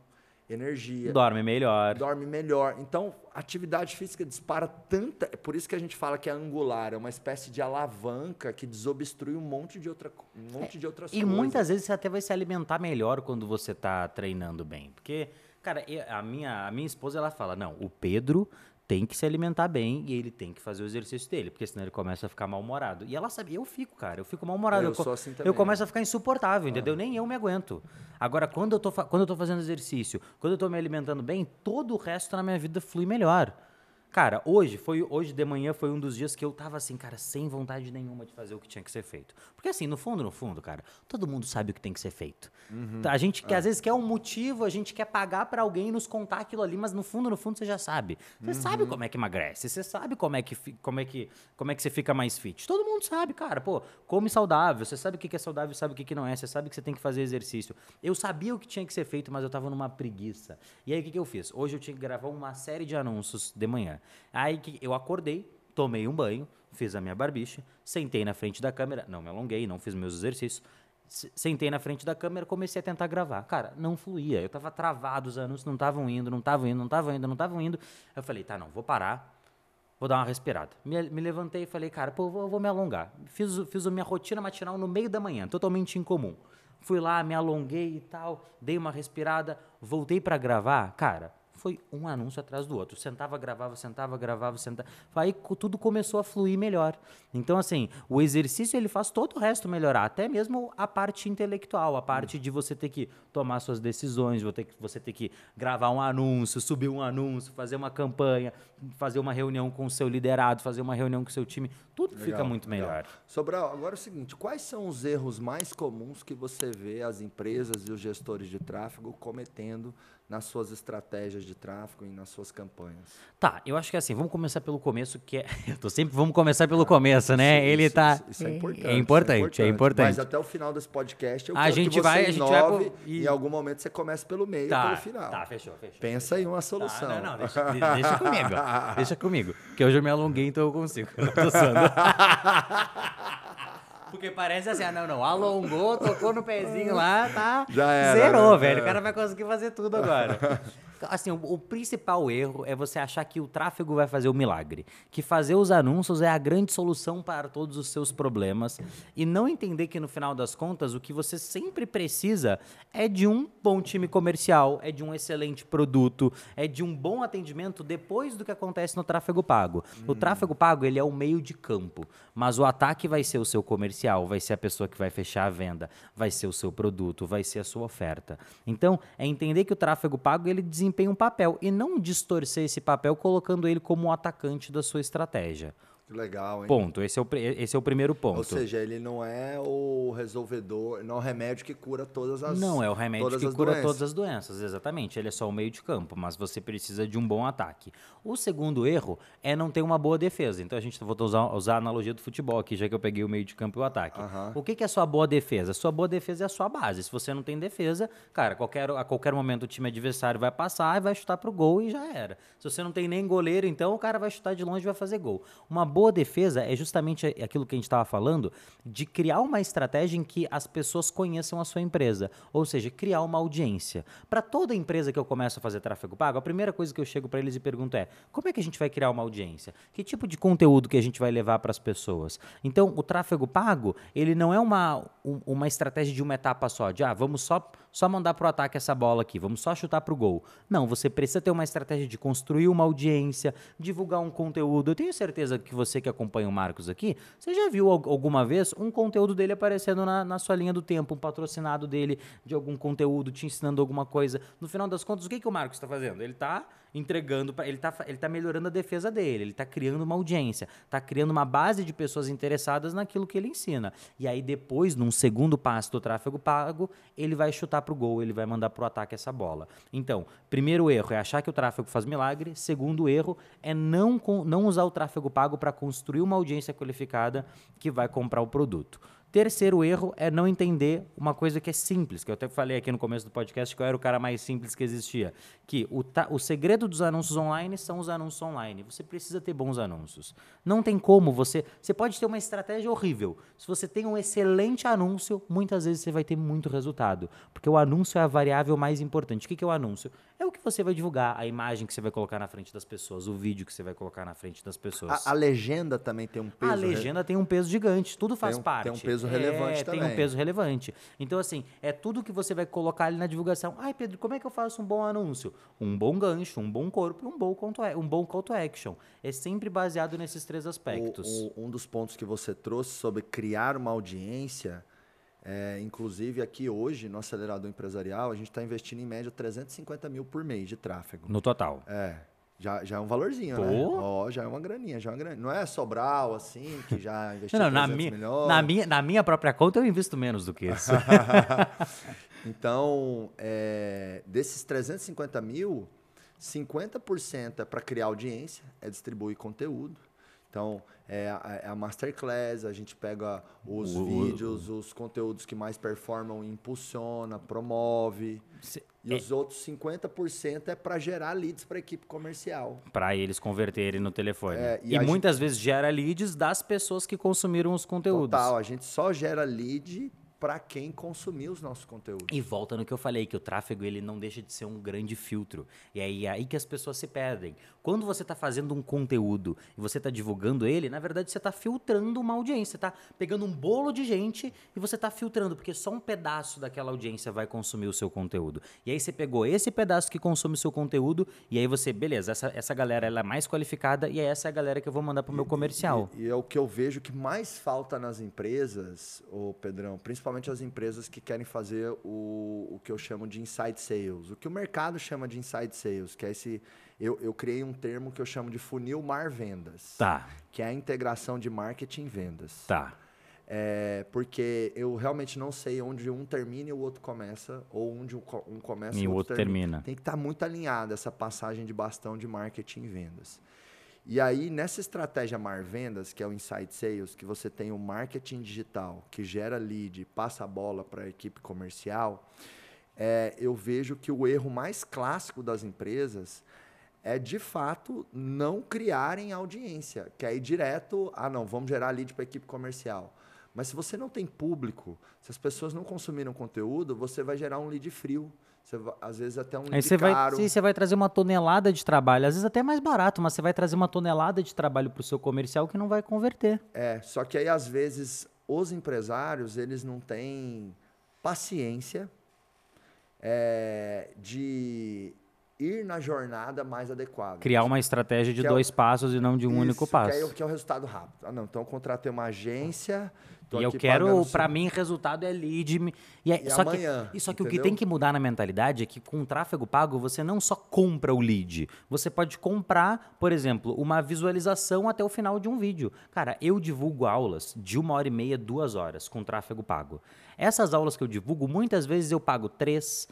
energia, Dorme melhor. dorme melhor. Então, atividade física dispara tanta. É por isso que a gente fala que é angular, é uma espécie de alavanca que desobstrui um monte de, outra, um monte de outras E coisas. muitas vezes você até vai se alimentar melhor quando você tá treinando bem. Porque, cara, eu- a minha, a minha esposa, ela fala, não, o Pedro tem que se alimentar bem e ele tem que fazer o exercício dele, porque senão ele começa a ficar mal-humorado. E ela sabia, eu fico, cara, eu fico mal-humorado. Eu Eu, co- assim eu começo a ficar insuportável, entendeu? Nem eu me aguento. Agora, quando eu, tô, quando eu tô fazendo exercício, quando eu tô me alimentando bem, todo o resto na minha vida flui melhor. Cara, hoje, foi, hoje de manhã foi um dos dias que eu tava assim, cara, sem vontade nenhuma de fazer o que tinha que ser feito. Porque assim, no fundo, no fundo, cara, todo mundo sabe o que tem que ser feito. Tá, A gente que às vezes quer um motivo, a gente quer pagar pra alguém nos contar aquilo ali, mas no fundo, no fundo, você já sabe. Você sabe como é que emagrece, você sabe como é que, como é que, como é que você fica mais fit. Todo mundo sabe, cara, pô, come saudável, você sabe o que é saudável, sabe o que que não é, você sabe que você tem que fazer exercício. Eu sabia o que tinha que ser feito, mas eu tava numa preguiça. E aí o que que eu fiz? Hoje eu tinha que gravar uma série de anúncios de manhã. Aí que eu acordei, tomei um banho, fiz a minha barbicha, sentei na frente da câmera, não me alonguei, não fiz meus exercícios. se- Sentei na frente da câmera, comecei a tentar gravar. Cara, não fluía. Eu tava travado, os anúncios não estavam indo, não estavam indo, não estavam indo, não estavam indo. Eu falei, tá, não, vou parar, vou dar uma respirada. Me, me levantei e falei, cara, pô, vou, vou me alongar. Fiz, fiz a minha rotina matinal no meio da manhã, totalmente incomum. Fui lá, me alonguei e tal, dei uma respirada, voltei pra gravar. Cara, foi um anúncio atrás do outro. Sentava, gravava, sentava, gravava, sentava. Aí tudo começou a fluir melhor. Então, assim, o exercício ele faz todo o resto melhorar, até mesmo a parte intelectual, a parte de você ter que tomar suas decisões, você ter que, gravar um anúncio, subir um anúncio, fazer uma campanha, fazer uma reunião com o seu liderado, fazer uma reunião com o seu time. Tudo fica Legal, muito legal. melhor. Sobral, agora é o seguinte, quais são os erros mais comuns que você vê as empresas e os gestores de tráfego cometendo nas suas estratégias de tráfego e nas suas campanhas? Tá, eu acho que assim, vamos começar pelo começo, que é. [laughs] Eu tô sempre, vamos começar pelo começo, né? Isso- Ele isso- tá. Isso, isso é importante. É importante, é importante. Mas até o final desse podcast, eu A quero gente que você vai- a gente vai pro- e e- em algum momento você comece pelo meio e Tá, pelo final. tá, fechou, fechou. Pensa aí uma solução. Ah, não, não, deixa, de- deixa comigo. [laughs] Deixa comigo. Porque hoje eu me alonguei, então eu consigo. [laughs] Eu tô. Porque parece assim, ah, não, não, alongou, tocou no pezinho lá, tá? Já era, Zerou, né? velho. É. O cara vai conseguir fazer tudo agora. [laughs] Assim, o, o principal erro é você achar que o tráfego vai fazer o milagre. Que fazer os anúncios é a grande solução para todos os seus problemas. E não entender que, no final das contas, o que você sempre precisa é de um bom time comercial, é de um excelente produto, é de um bom atendimento depois do que acontece no tráfego pago. O tráfego pago, ele é o meio de campo. Mas o ataque vai ser o seu comercial, vai ser a pessoa que vai fechar a venda, vai ser o seu produto, vai ser a sua oferta. Então, é entender que o tráfego pago ele desempenha um papel e não distorcer esse papel colocando ele como um atacante da sua estratégia. Que legal, hein? Ponto. Esse é o, esse é o primeiro ponto. Ou seja, ele não é o resolvedor, não é o remédio que cura todas as Não é o remédio que cura doenças. todas as doenças, exatamente. Ele é só o meio de campo, mas você precisa de um bom ataque. O segundo erro é não ter uma boa defesa. Então a gente vou usar, usar a analogia do futebol aqui, já que eu peguei o meio de campo e o ataque. Aham. O que, que é a sua boa defesa? Sua boa defesa é a sua base. Se você não tem defesa, cara, qualquer, a qualquer momento o time adversário vai passar e vai chutar pro gol e já era. Se você não tem nem goleiro, então o cara vai chutar de longe e vai fazer gol. Uma boa defesa é justamente aquilo que a gente estava falando, de criar uma estratégia em que as pessoas conheçam a sua empresa. Ou seja, criar uma audiência. Para toda empresa que eu começo a fazer tráfego pago, a primeira coisa que eu chego para eles e pergunto é: como é que a gente vai criar uma audiência? Que tipo de conteúdo que a gente vai levar para as pessoas? Então, o tráfego pago, ele não é uma, um- uma estratégia de uma etapa só, de ah, vamos só, só mandar pro ataque essa bola aqui, vamos só chutar pro gol. Não, você precisa ter uma estratégia de construir uma audiência, divulgar um conteúdo. Eu tenho certeza que você que acompanha o Marcos aqui, você já viu al- alguma vez um conteúdo dele aparecendo na, na sua linha do tempo, um patrocinado dele de algum conteúdo, te ensinando alguma coisa. No final das contas, o que, que o Marcos está fazendo? Ele está entregando, pra, ele está ele tá melhorando a defesa dele, ele está criando uma audiência, está criando uma base de pessoas interessadas naquilo que ele ensina. E aí depois, num segundo passo do tráfego pago, ele vai chutar pro gol, ele vai mandar pro ataque essa bola. Então, primeiro erro é achar que o tráfego faz milagre, segundo erro é não, não usar o tráfego pago para construir uma audiência qualificada que vai comprar o produto. Terceiro erro é não entender uma coisa que é simples, que eu até falei aqui no começo do podcast que eu era o cara mais simples que existia. Que o, o segredo dos anúncios online são os anúncios online. Você precisa ter bons anúncios. Não tem como você. Você pode ter uma estratégia horrível. Se você tem um excelente anúncio, muitas vezes você vai ter muito resultado. Porque o anúncio é a variável mais importante. O que que é o anúncio? É o que você vai divulgar, a imagem que você vai colocar na frente das pessoas, o vídeo que você vai colocar na frente das pessoas. A, a legenda também tem um peso. A legenda tem um peso gigante, tudo faz tem um, parte. Tem um peso peso relevante é, também. Tem um peso relevante. Então, assim, é tudo que você vai colocar ali na divulgação. Ai, Pedro, como é que eu faço um bom anúncio? Um bom gancho, um bom corpo e um bom call to, um bom call to action. É sempre baseado nesses três aspectos. O, o, um dos pontos que você trouxe sobre criar uma audiência, é, inclusive aqui hoje, no acelerador empresarial, a gente está investindo em média 350 mil por mês de tráfego. No total. É. Já, já é um valorzinho, Pô. né? Ó, já é uma graninha, já é uma graninha. Não é Sobral, assim, que já [laughs] investiu Não, não, na, 300 minha, milhões. na, minha, na minha própria conta eu invisto menos do que isso. [laughs] Então, é, desses 350 mil, 50% é para criar audiência, é distribuir conteúdo. Então, é a, é a masterclass, a gente pega os O- o- vídeos, os conteúdos que mais performam, impulsiona, promove. Se- E os outros 50% é para gerar leads para a equipe comercial. Para eles converterem no telefone. É, e e muitas vezes gera leads das pessoas que consumiram os conteúdos. Total, a gente só gera lead para quem consumir os nossos conteúdos. E volta no que eu falei, que o tráfego ele não deixa de ser um grande filtro. E aí é aí que as pessoas se perdem. Quando você está fazendo um conteúdo e você está divulgando ele, na verdade você está filtrando uma audiência. Você está pegando um bolo de gente e você está filtrando, porque só um pedaço daquela audiência vai consumir o seu conteúdo. E aí você pegou esse pedaço que consome o seu conteúdo e aí você, beleza, essa, essa galera ela é mais qualificada e é essa a galera que eu vou mandar para o meu comercial. E, e é o que eu vejo que mais falta nas empresas, ô Pedrão, principalmente as empresas que querem fazer o, o que eu chamo de inside sales. O que o mercado chama de inside sales, que é esse. Eu, eu criei um termo que eu chamo de funil mar vendas. Tá, Que é a integração de marketing e vendas. tá. É, porque eu realmente não sei onde um termina e o outro começa, ou onde um, co- começa E o outro termina. Tem que estar muito alinhado essa passagem de bastão de marketing e vendas. E aí, nessa estratégia Mar Vendas, que é o Inside Sales, que você tem o marketing digital, que gera lead, passa a bola para a equipe comercial, é, eu vejo que o erro mais clássico das empresas é, de fato, não criarem audiência, que é ir direto, ah, não, vamos gerar lead para a equipe comercial. Mas se você não tem público, se as pessoas não consumiram conteúdo, você vai gerar um lead frio. Você vai- às vezes até um lead Aí você vai, caro. sim, você vai trazer uma tonelada de trabalho, às vezes até mais barato, mas você vai trazer uma tonelada de trabalho para o seu comercial que não vai converter. É, só que aí às vezes os empresários, eles não têm paciência é, de ir na jornada mais adequada. Criar uma estratégia de Que é o- dois passos e não de um único Isso, Que, passo. aí, é que é o resultado rápido. Ah, não, então eu contratei uma agência. E eu quero, cinco- mim, resultado é lead. E, é- E só amanhã, que, só que o que entendeu? tem que mudar na mentalidade é que com o tráfego pago, você não só compra o lead. Você pode comprar, por exemplo, uma visualização até o final de um vídeo. Cara, eu divulgo aulas de uma hora e meia, duas horas com tráfego pago. Essas aulas que eu divulgo, muitas vezes eu pago três,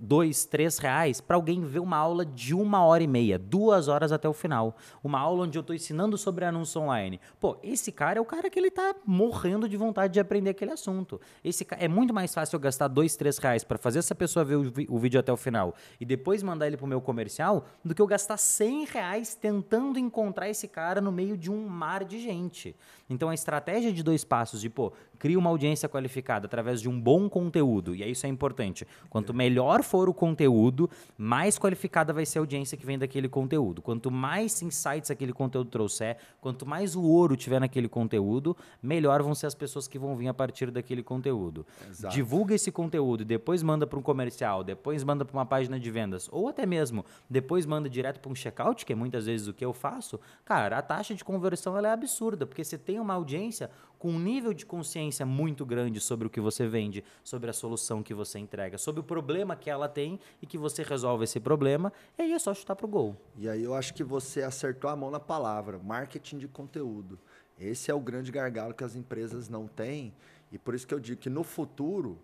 dois, três reais para alguém ver uma aula de uma hora e meia, duas horas até o final. Uma aula onde eu estou ensinando sobre anúncio online. Pô, esse cara é o cara que ele tá morrendo de vontade de aprender aquele assunto. Esse é muito mais fácil eu gastar dois, três reais para fazer essa pessoa ver o, o vídeo até o final e depois mandar ele pro meu comercial do que eu gastar 100 reais tentando encontrar esse cara no meio de um mar de gente. Então a estratégia de dois passos de, pô, cria uma audiência qualificada através de um bom conteúdo, e aí isso é importante. Quanto melhor for o conteúdo, mais qualificada vai ser a audiência que vem daquele conteúdo. Quanto mais insights aquele conteúdo trouxer, quanto mais o ouro tiver naquele conteúdo, melhor vão ser as pessoas que vão vir a partir daquele conteúdo. Exato. Divulga esse conteúdo e depois manda para um comercial, depois manda para uma página de vendas, ou até mesmo depois manda direto para um checkout, que é muitas vezes o que eu faço. Cara, a taxa de conversão ela é absurda, porque você tem uma audiência com um nível de consciência muito grande sobre o que você vende, sobre a solução que você entrega, sobre o problema que ela tem e que você resolve esse problema, e aí é só chutar pro gol. E aí eu acho que você acertou a mão na palavra, marketing de conteúdo. Esse é o grande gargalo que as empresas não têm. E por isso que eu digo que no futuro,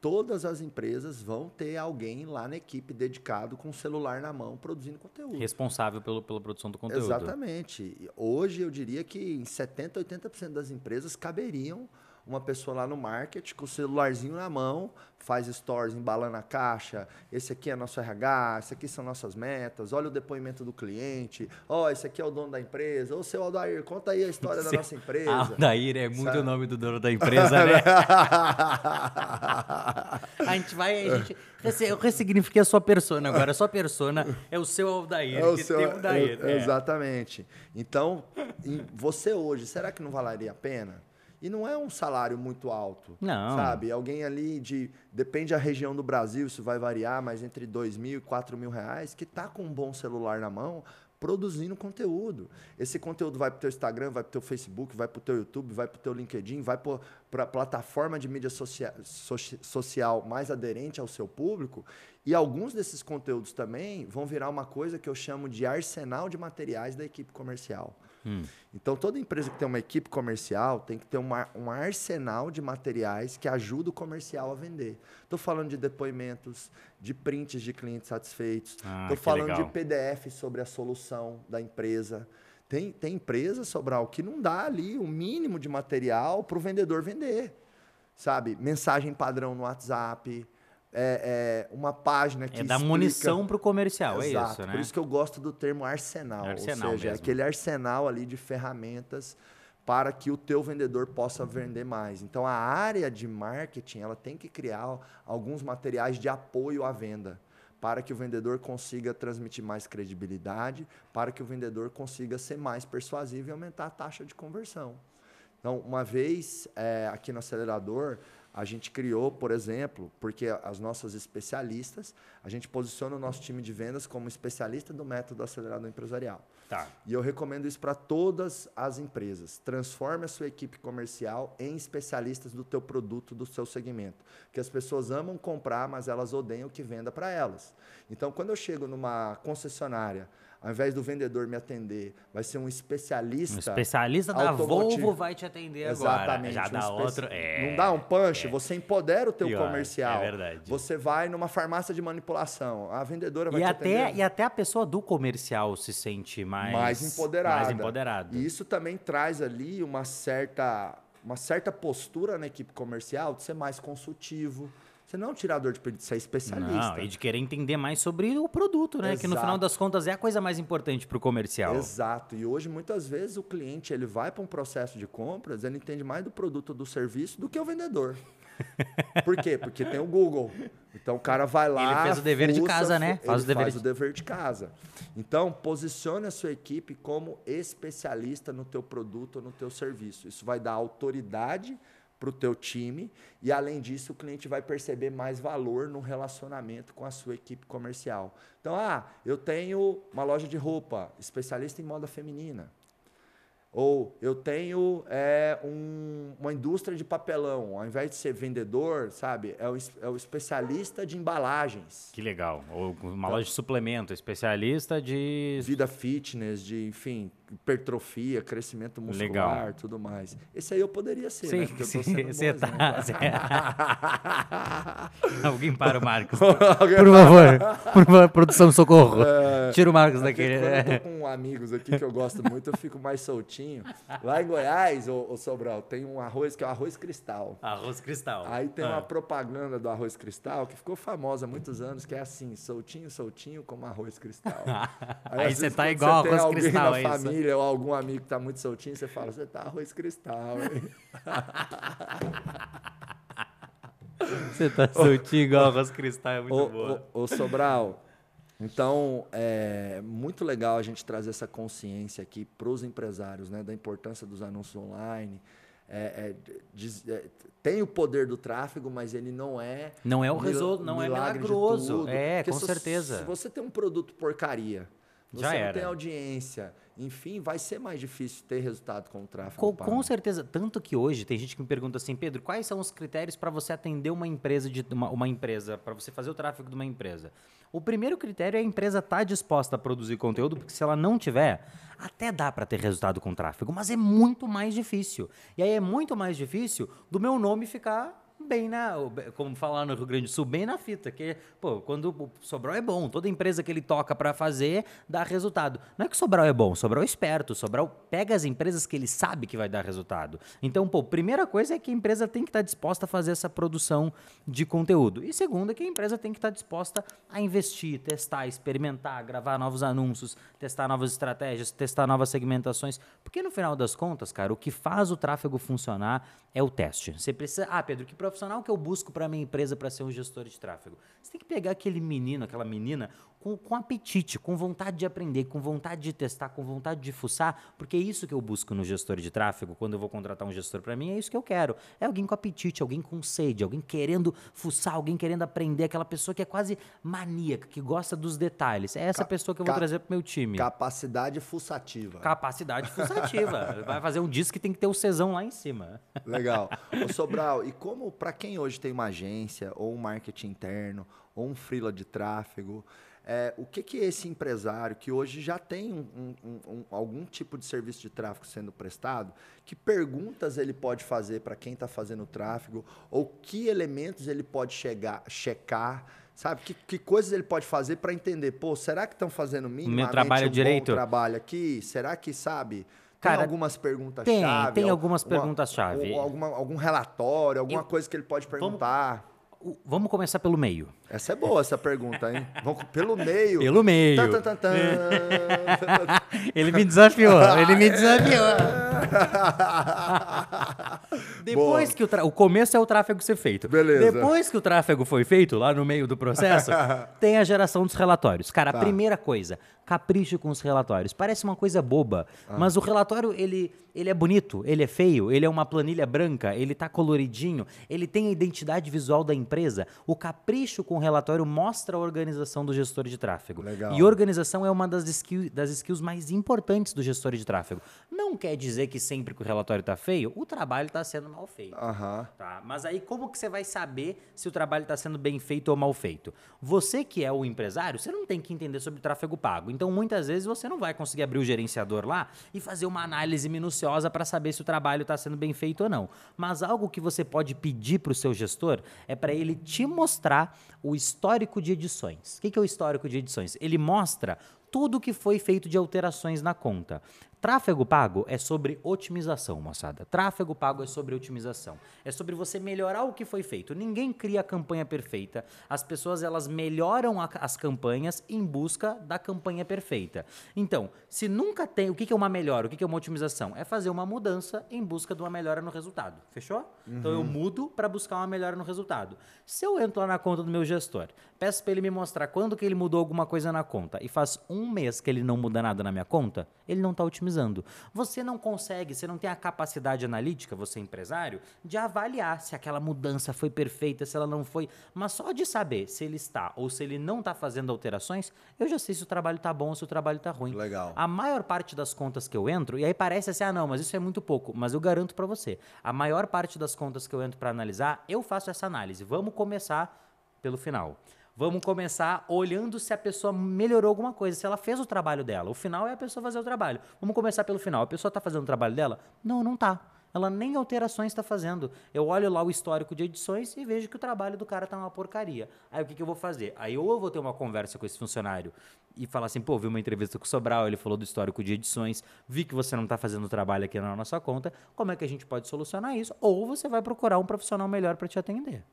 todas as empresas vão ter alguém lá na equipe dedicado com o celular na mão produzindo conteúdo. Responsável pelo, pela produção do conteúdo. Exatamente. Hoje eu diria que em 70%, 80% das empresas caberiam uma pessoa lá no marketing com o celularzinho na mão, faz stories embalando a caixa. Esse aqui é nosso RH, esse aqui são nossas metas. Olha o depoimento do cliente. Ó, esse aqui é o dono da empresa. Ô, seu Aldair, conta aí a história da Seu nossa empresa. Aldair é muito Sabe? o nome do dono da empresa, né? [laughs] A gente vai, a gente, eu ressignifiquei a sua persona agora. A sua persona é o seu Aldair, É o que seu- tem o Aldair. é- é. Exatamente. Então, você hoje, será que não valeria a pena E não é um salário muito alto. Não. Sabe? Alguém ali de. Depende da região do Brasil, isso vai variar, mas entre dois mil e quatro mil reais, que tá com um bom celular na mão, produzindo conteúdo. Esse conteúdo vai para o teu Instagram, vai para o teu Facebook, vai para o teu YouTube, vai para o teu LinkedIn, vai para a plataforma de mídia socia social mais aderente ao seu público. E alguns desses conteúdos também vão virar uma coisa que eu chamo de arsenal de materiais da equipe comercial. Hum. Então, toda empresa que tem uma equipe comercial tem que ter uma, um arsenal de materiais que ajuda o comercial a vender. Estou falando de depoimentos, de prints de clientes satisfeitos. Estou ah, falando legal. de PDF sobre a solução da empresa. Tem, tem empresa, Sobral, que não dá ali o mínimo de material para o vendedor vender. Sabe? Mensagem padrão no WhatsApp é, é, uma página que. É dar munição para o comercial, Exato, é isso, né? Por isso que eu gosto do termo arsenal. arsenal ou seja, é aquele arsenal ali de ferramentas para que o teu vendedor possa vender mais. Então a área de marketing ela tem que criar alguns materiais de apoio à venda para que o vendedor consiga transmitir mais credibilidade, para que o vendedor consiga ser mais persuasivo e aumentar a taxa de conversão. Então, uma vez é, aqui no acelerador, a gente criou, por exemplo, porque as nossas especialistas, a gente posiciona o nosso time de vendas como especialista do método acelerado empresarial. Tá. E eu recomendo isso para todas as empresas. Transforme a sua equipe comercial em especialistas do teu produto, do seu segmento. Porque as pessoas amam comprar, mas elas odeiam o que venda para elas. Então, quando eu chego numa concessionária, ao invés do vendedor me atender, vai ser um especialista. Um especialista da Volvo vai te atender Exatamente, agora. Já um dá outro. É, não dá um punch, é. você empodera o teu Pior, comercial. É verdade. Você vai numa farmácia de manipulação, a vendedora vai e te até, atender. E até a pessoa do comercial se sente mais, mais empoderada. Mais empoderada. E isso também traz ali uma certa, uma certa postura na equipe comercial de ser mais consultivo você não é um tirador de pedido, você é especialista. Não, e de querer entender mais sobre o produto, né? Exato. Que no final das contas é a coisa mais importante para o comercial. Exato. E hoje, muitas vezes, o cliente ele vai para um processo de compras, ele entende mais do produto ou do serviço do que o vendedor. [laughs] Por quê? Porque tem o Google. Então o cara vai lá. Ele fez o dever fuça, de casa, né? Faz, o dever, faz de... o dever de casa. Então, posicione a sua equipe como especialista no teu produto ou no teu serviço. Isso vai dar autoridade para o teu time e além disso o cliente vai perceber mais valor no relacionamento com a sua equipe comercial. Então, ah, eu tenho uma loja de roupa, especialista em moda feminina. Ou eu tenho é, um, uma indústria de papelão, ao invés de ser vendedor, sabe? É o, é o especialista de embalagens. Que legal. Ou uma então, loja de suplemento, especialista de. Vida fitness, de, enfim, hipertrofia, crescimento muscular, Legal. tudo mais. Esse aí eu poderia ser, sim, né? Porque sim, você tá, [laughs] Alguém para o Marcos. [laughs] Por favor. Por favor, produção socorro. É, Tira o Marcos daquele. Quando eu tô com amigos aqui que eu gosto muito, eu fico mais soltinho. Lá em Goiás, ô, ô Sobral, tem um arroz que é o arroz cristal. Arroz cristal. Aí tem ah. uma propaganda do arroz cristal que ficou famosa há muitos anos, que é assim, soltinho, soltinho como arroz cristal. [laughs] Aí, Aí você tá igual arroz cristal, é isso? Família ou algum amigo que está muito soltinho, você fala, você tá arroz cristal, hein? [laughs] Você tá soltinho igual arroz cristal, é muito ô, boa. Ô, ô Sobral, então é muito legal a gente trazer essa consciência aqui para os empresários, né? Da importância dos anúncios online. É, é, diz, é, tem o poder do tráfego, mas ele não é. Não é o resultado, não é milagroso. É, com se, certeza. Se você tem um produto porcaria, você Já não era. tem audiência, enfim, vai ser mais difícil ter resultado com o tráfego. Com, com, certeza. Tanto que hoje tem gente que me pergunta assim, Pedro, quais são os critérios para você atender uma empresa de uma, uma empresa, para você fazer o tráfego de uma empresa? O primeiro critério é a empresa estar tá disposta a produzir conteúdo, porque se ela não tiver, até dá para ter resultado com tráfego, mas é muito mais difícil. E aí é muito mais difícil do meu nome ficar bem na, como falar no Rio Grande do Sul, bem na fita, que, pô, quando o Sobral é bom, toda empresa que ele toca para fazer dá resultado. Não é que o Sobral é bom, o Sobral é esperto, o Sobral pega as empresas que ele sabe que vai dar resultado. Então, pô, primeira coisa é que a empresa tem que estar tá disposta a fazer essa produção de conteúdo. E segunda, que a empresa tem que estar tá disposta a investir, testar, experimentar, gravar novos anúncios, testar novas estratégias, testar novas segmentações, porque no final das contas, cara, o que faz o tráfego funcionar é o teste. Você precisa, ah, Pedro, que profissional que eu busco para minha empresa para ser um gestor de tráfego? Você tem que pegar aquele menino, aquela menina, com, com apetite, com vontade de aprender, com vontade de testar, com vontade de fuçar, porque é isso que eu busco no gestor de tráfego, quando eu vou contratar um gestor para mim, é isso que eu quero. É alguém com apetite, alguém com sede, alguém querendo fuçar, alguém querendo aprender, aquela pessoa que é quase maníaca, que gosta dos detalhes. É essa pessoa que eu vou trazer pro meu time. Capacidade fuçativa. Capacidade fuçativa. [laughs] Vai fazer um disco que tem que ter o cesão lá em cima. Legal. [laughs] Ô Sobral, e como para quem hoje tem uma agência, ou um marketing interno, ou um freela de tráfego, é, o que que esse empresário que hoje já tem um- um- um- um- algum tipo de serviço de tráfego sendo prestado, que perguntas ele pode fazer para quem está fazendo o tráfego, ou que elementos ele pode chegar, checar, sabe? Que, que coisas ele pode fazer para entender, pô, será que estão fazendo minimamente trabalho um direito? bom trabalho aqui? Será que, sabe... Cara, tem algumas perguntas tem, chave? tem al- algumas uma- perguntas-chave. ou alguma- algum relatório, alguma Eu- coisa que ele pode perguntar. O- Vamos começar pelo meio. Essa é boa, essa pergunta, hein? Vamos pelo meio. Pelo meio. Tan, tan, tan, tan. [laughs] Ele me desafiou, ele me desafiou. [laughs] Depois Boa. que o, tra- o começo é o tráfego ser feito. Beleza. Depois que o tráfego foi feito, lá no meio do processo, [laughs] tem a geração dos relatórios. Cara, Tá. a primeira coisa, capricho com os relatórios. Parece uma coisa boba, Ah. mas o relatório, ele, ele é bonito, ele é feio, ele é uma planilha branca, ele tá coloridinho, ele tem a identidade visual da empresa. O capricho com relatório mostra a organização do gestor de tráfego. Legal. E organização é uma das, skill- das skills mais importantes do gestor de tráfego. Não quer dizer que sempre que o relatório está feio, o trabalho está sendo mal feito. Aham. Tá? Mas aí como que você vai saber se o trabalho está sendo bem feito ou mal feito? Você que é o empresário, você não tem que entender sobre tráfego pago. Então muitas vezes você não vai conseguir abrir o gerenciador lá e fazer uma análise minuciosa para saber se o trabalho está sendo bem feito ou não. Mas algo que você pode pedir para o seu gestor é para ele te mostrar o histórico de edições. O que é o histórico de edições? Ele mostra tudo que foi feito de alterações na conta. Tráfego pago é sobre otimização, moçada. Tráfego pago é sobre otimização. É sobre você melhorar o que foi feito. Ninguém cria a campanha perfeita. As pessoas elas melhoram a- as campanhas em busca da campanha perfeita. Então, se nunca tem, o que que é uma melhora? O que que é uma otimização? É fazer uma mudança em busca de uma melhora no resultado. Fechou? Então eu mudo para buscar uma melhora no resultado. Se eu entro lá na conta do meu gestor, peço para ele me mostrar quando que ele mudou alguma coisa na conta e faz um mês que ele não muda nada na minha conta, ele não está otimizando. Você não consegue, você não tem a capacidade analítica, você é empresário, de avaliar se aquela mudança foi perfeita, se ela não foi. Mas só de saber se ele está ou se ele não está fazendo alterações, eu já sei se o trabalho está bom ou se o trabalho está ruim. Legal. A maior parte das contas que eu entro, e aí parece assim, ah não, mas isso é muito pouco, mas eu garanto para você, a maior parte das contas que eu entro para analisar, eu faço essa análise. Vamos começar pelo final. Vamos começar olhando se a pessoa melhorou alguma coisa, se ela fez o trabalho dela. O final é a pessoa fazer o trabalho. Vamos começar pelo final. A pessoa está fazendo o trabalho dela? Não, não tá. Ela nem alterações está fazendo. Eu olho lá o histórico de edições e vejo que o trabalho do cara tá uma porcaria. Aí o que, que eu vou fazer? Aí ou eu vou ter uma conversa com esse funcionário e falar assim, pô, vi uma entrevista com o Sobral, ele falou do histórico de edições, vi que você não está fazendo o trabalho aqui na nossa conta, como é que a gente pode solucionar isso? Ou você vai procurar um profissional melhor para te atender.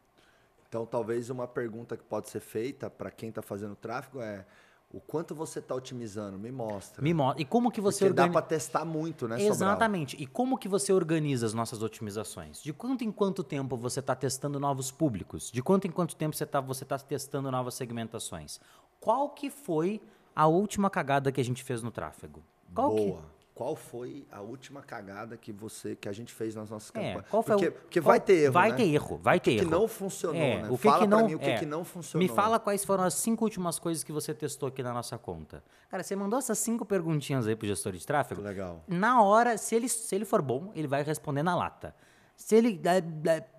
Então, talvez uma pergunta que pode ser feita para quem está fazendo tráfego é o quanto você está otimizando? Me mostra. Me mostra. E como que você Porque dá organiza... para testar muito, né, Sobral? Exatamente. E como que você organiza as nossas otimizações? De quanto em quanto tempo você está testando novos públicos? De quanto em quanto tempo você está você tá testando novas segmentações? Qual que foi a última cagada que a gente fez no tráfego? Qual que- Boa. Qual foi a última cagada que você que a gente fez nas nossas É, campanhas? qual foi porque o- porque vai ter erro, Vai né? ter erro, vai ter que erro. não funcionou, É, né? O que Fala que pra não, mim o que é. que não funcionou. Me fala quais foram as cinco últimas coisas que você testou aqui na nossa conta. Cara, você mandou essas cinco perguntinhas aí pro gestor de tráfego. Legal. Na hora, se ele, se ele for bom, ele vai responder na lata. Se ele der, der,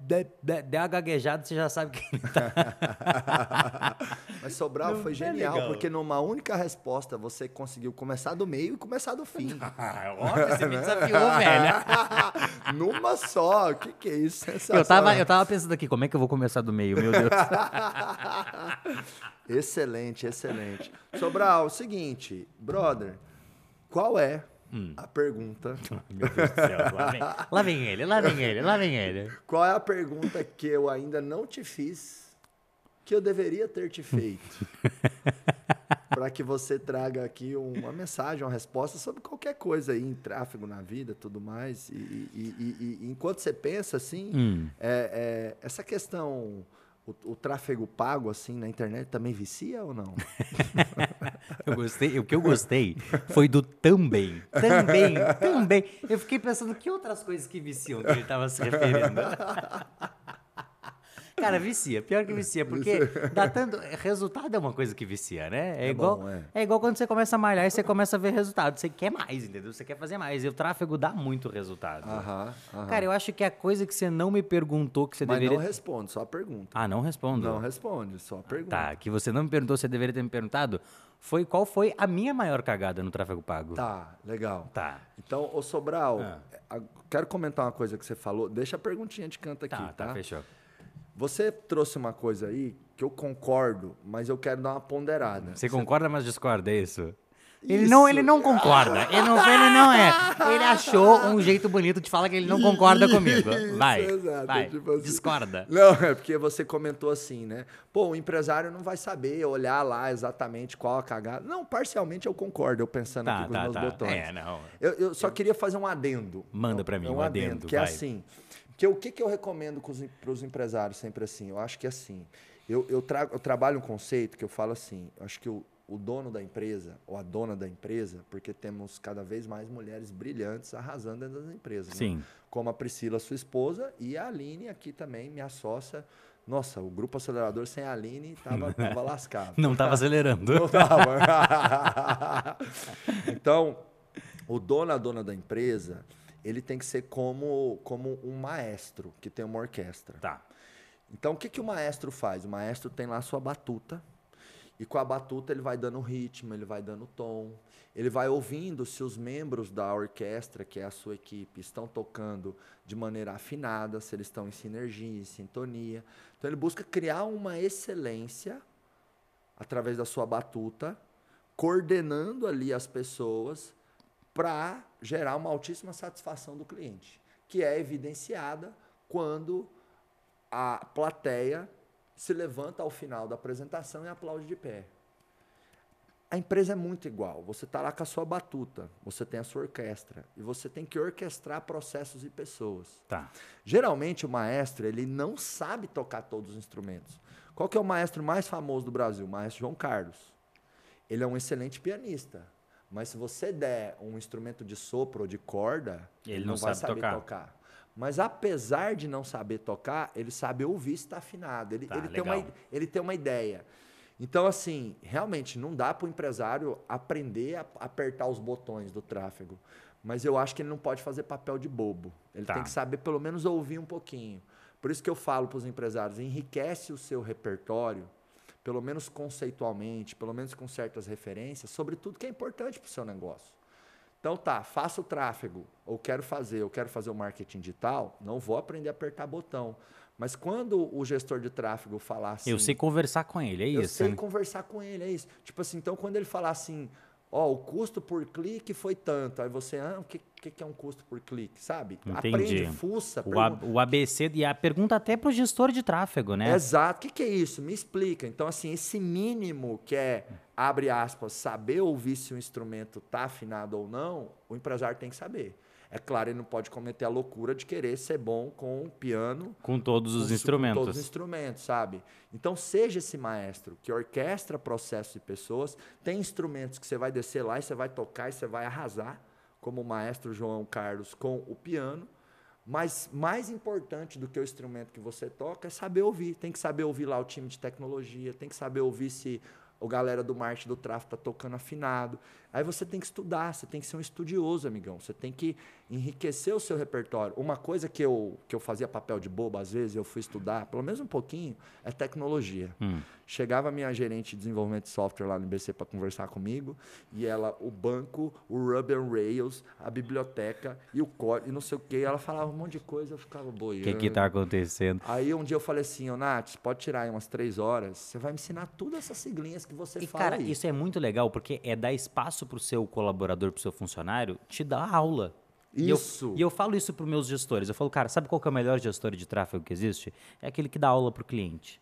der, der, uma gaguejada, você já sabe que ele tá. [laughs] Mas Sobral Não foi é genial, legal. porque numa única resposta você conseguiu começar do meio e começar do fim. [laughs] Ah, óbvio, você me desafiou, [laughs] velho. numa só. O que, que é isso? Eu tava, eu tava pensando aqui, como é que eu vou começar do meio, meu Deus. excelente, excelente. Sobral, o seguinte, brother, qual é Hum. a pergunta? [laughs] Meu Deus do céu, lá vem, lá vem ele, lá vem ele, lá vem ele. Qual é a pergunta que eu ainda não te fiz que eu deveria ter te feito? [laughs] Para que você traga aqui uma mensagem, uma resposta sobre qualquer coisa aí em tráfego na vida, tudo mais. E, e- e- e- enquanto você pensa assim, Hum. é- é, essa questão o, o tráfego pago, assim, na internet também vicia ou não? [laughs] Eu gostei, o que eu gostei foi do também. Também, também. Eu fiquei pensando que outras coisas que viciam que ele estava se referindo. [laughs] Cara, vicia. Pior que vicia, porque [laughs] dá tanto. Resultado é uma coisa que vicia, né? É, É igual, bom, é. é. igual quando você começa a malhar e você começa a ver resultado. Você quer mais, entendeu? Você quer fazer mais. E o tráfego dá muito resultado. Aham, aham. Cara, eu acho que a coisa que você não me perguntou que você Mas deveria. não responde, só pergunta. Ah, não respondo. Não responde, só pergunta. Tá, que você não me perguntou, você deveria ter me perguntado, foi qual foi a minha maior cagada no tráfego pago. Tá, legal. Tá. Então, ô Sobral, Ah. quero comentar uma coisa que você falou. Deixa a perguntinha de canto aqui, Tá, tá? tá, fechou. Você trouxe uma coisa aí que eu concordo, mas eu quero dar uma ponderada. Você concorda, mas discorda, é isso? Ele Isso. não, ele não concorda. Ele não, ele não é. Ele achou um jeito bonito de falar que ele não concorda comigo. Vai. Isso, exato, vai. tipo assim. Discorda. Não, é porque você comentou assim, né? Pô, o empresário não vai saber olhar lá exatamente qual a cagada. Não, parcialmente eu concordo, eu pensando Tá, aqui com tá, os meus tá. botões. É, não. Eu, eu só queria fazer um adendo. Manda pra mim, É um adendo, Que é vai. assim. Que eu- o que, que eu recomendo para os empresários sempre assim? Eu acho que é assim. Eu, eu, trago, eu trabalho um conceito que eu falo assim. Eu acho que o, o dono da empresa, ou a dona da empresa, porque temos cada vez mais mulheres brilhantes arrasando dentro das empresas. né? Sim. Como a Priscila, sua esposa, e a Aline aqui também, minha sócia. Nossa, o grupo acelerador sem a Aline tava, [laughs] tava lascado. Não tava acelerando. Não tava. [laughs] então, o dono, a dona da empresa, ele tem que ser como, como um maestro que tem uma orquestra. Tá. Então, o que, que o maestro faz? O maestro tem lá a sua batuta, e com a batuta ele vai dando ritmo, ele vai dando tom, ele vai ouvindo se os membros da orquestra, que é a sua equipe, estão tocando de maneira afinada, se eles estão em sinergia, em sintonia. Então, ele busca criar uma excelência através da sua batuta, coordenando ali as pessoas para gerar uma altíssima satisfação do cliente, que é evidenciada quando a plateia se levanta ao final da apresentação e aplaude de pé. A empresa é muito igual. Você está lá com a sua batuta, você tem a sua orquestra e você tem que orquestrar processos e pessoas. Tá. Geralmente o maestro ele não sabe tocar todos os instrumentos. Qual que é o maestro mais famoso do Brasil? O maestro João Carlos. Ele é um excelente pianista, mas se você der um instrumento de sopro ou de corda, Ele ele, não não, vai sabe saber tocar. tocar. Mas apesar de não saber tocar, ele sabe ouvir se está afinado. Ele, Tá, ele, tem uma, ele tem uma ideia. Então, assim, realmente não dá para o empresário aprender a apertar os botões do tráfego. Mas eu acho que ele não pode fazer papel de bobo. Ele Tá. tem que saber pelo menos ouvir um pouquinho. Por isso que eu falo para os empresários, enriquece o seu repertório, pelo menos conceitualmente, pelo menos com certas referências, sobre tudo que é importante para o seu negócio. Então tá, faço o tráfego, ou quero fazer, eu quero fazer o marketing digital, não vou aprender a apertar botão. Mas quando o gestor de tráfego falar assim, Eu sei conversar com ele, é eu isso. sei né? conversar com ele, é isso. Tipo assim, então quando ele falar assim, ó, o custo por clique foi tanto, aí você, ah, o que, que, que é um custo por clique, sabe? Entendi. Aprende, fuça, O, A- o ABC e a pergunta até pro gestor de tráfego, né? Exato. O que, que é isso? Me explica. Então, assim, esse mínimo que é, abre aspas, saber ouvir se o instrumento está afinado ou não, o empresário tem que saber. É claro, ele não pode cometer a loucura de querer ser bom com o piano Com todos os com su- com instrumentos. todos os instrumentos, sabe? Então, seja esse maestro que orquestra processos e pessoas. Tem instrumentos que você vai descer lá e você vai tocar e você vai arrasar, como o maestro João Carlos com o piano. Mas mais importante do que o instrumento que você toca é saber ouvir. Tem que saber ouvir lá o time de tecnologia, tem que saber ouvir se o galera do marketing do tráfego está tocando afinado. Aí você tem que estudar, você tem que ser um estudioso, amigão. Você tem que enriquecer o seu repertório. Uma coisa que eu, que eu fazia papel de bobo, às vezes, eu fui estudar, pelo menos um pouquinho, é tecnologia. Hum. Chegava a minha gerente de desenvolvimento de software lá no IBC para conversar comigo, e ela, o banco, o Ruby on Rails, a biblioteca e o código, e não sei o quê. Ela falava um monte de coisa, eu ficava O boiando. que que tá acontecendo? Aí um dia eu falei assim, ô Nath, pode tirar aí umas três horas, você vai me ensinar todas essas siglinhas que você E, fala cara, aí. isso é muito legal porque é dar espaço pro seu colaborador, pro seu funcionário, te dar aula. E eu- Isso. E eu, falo isso pros meus gestores. Eu falo, cara, sabe qual é o melhor gestor de tráfego que existe? É aquele que dá aula pro cliente.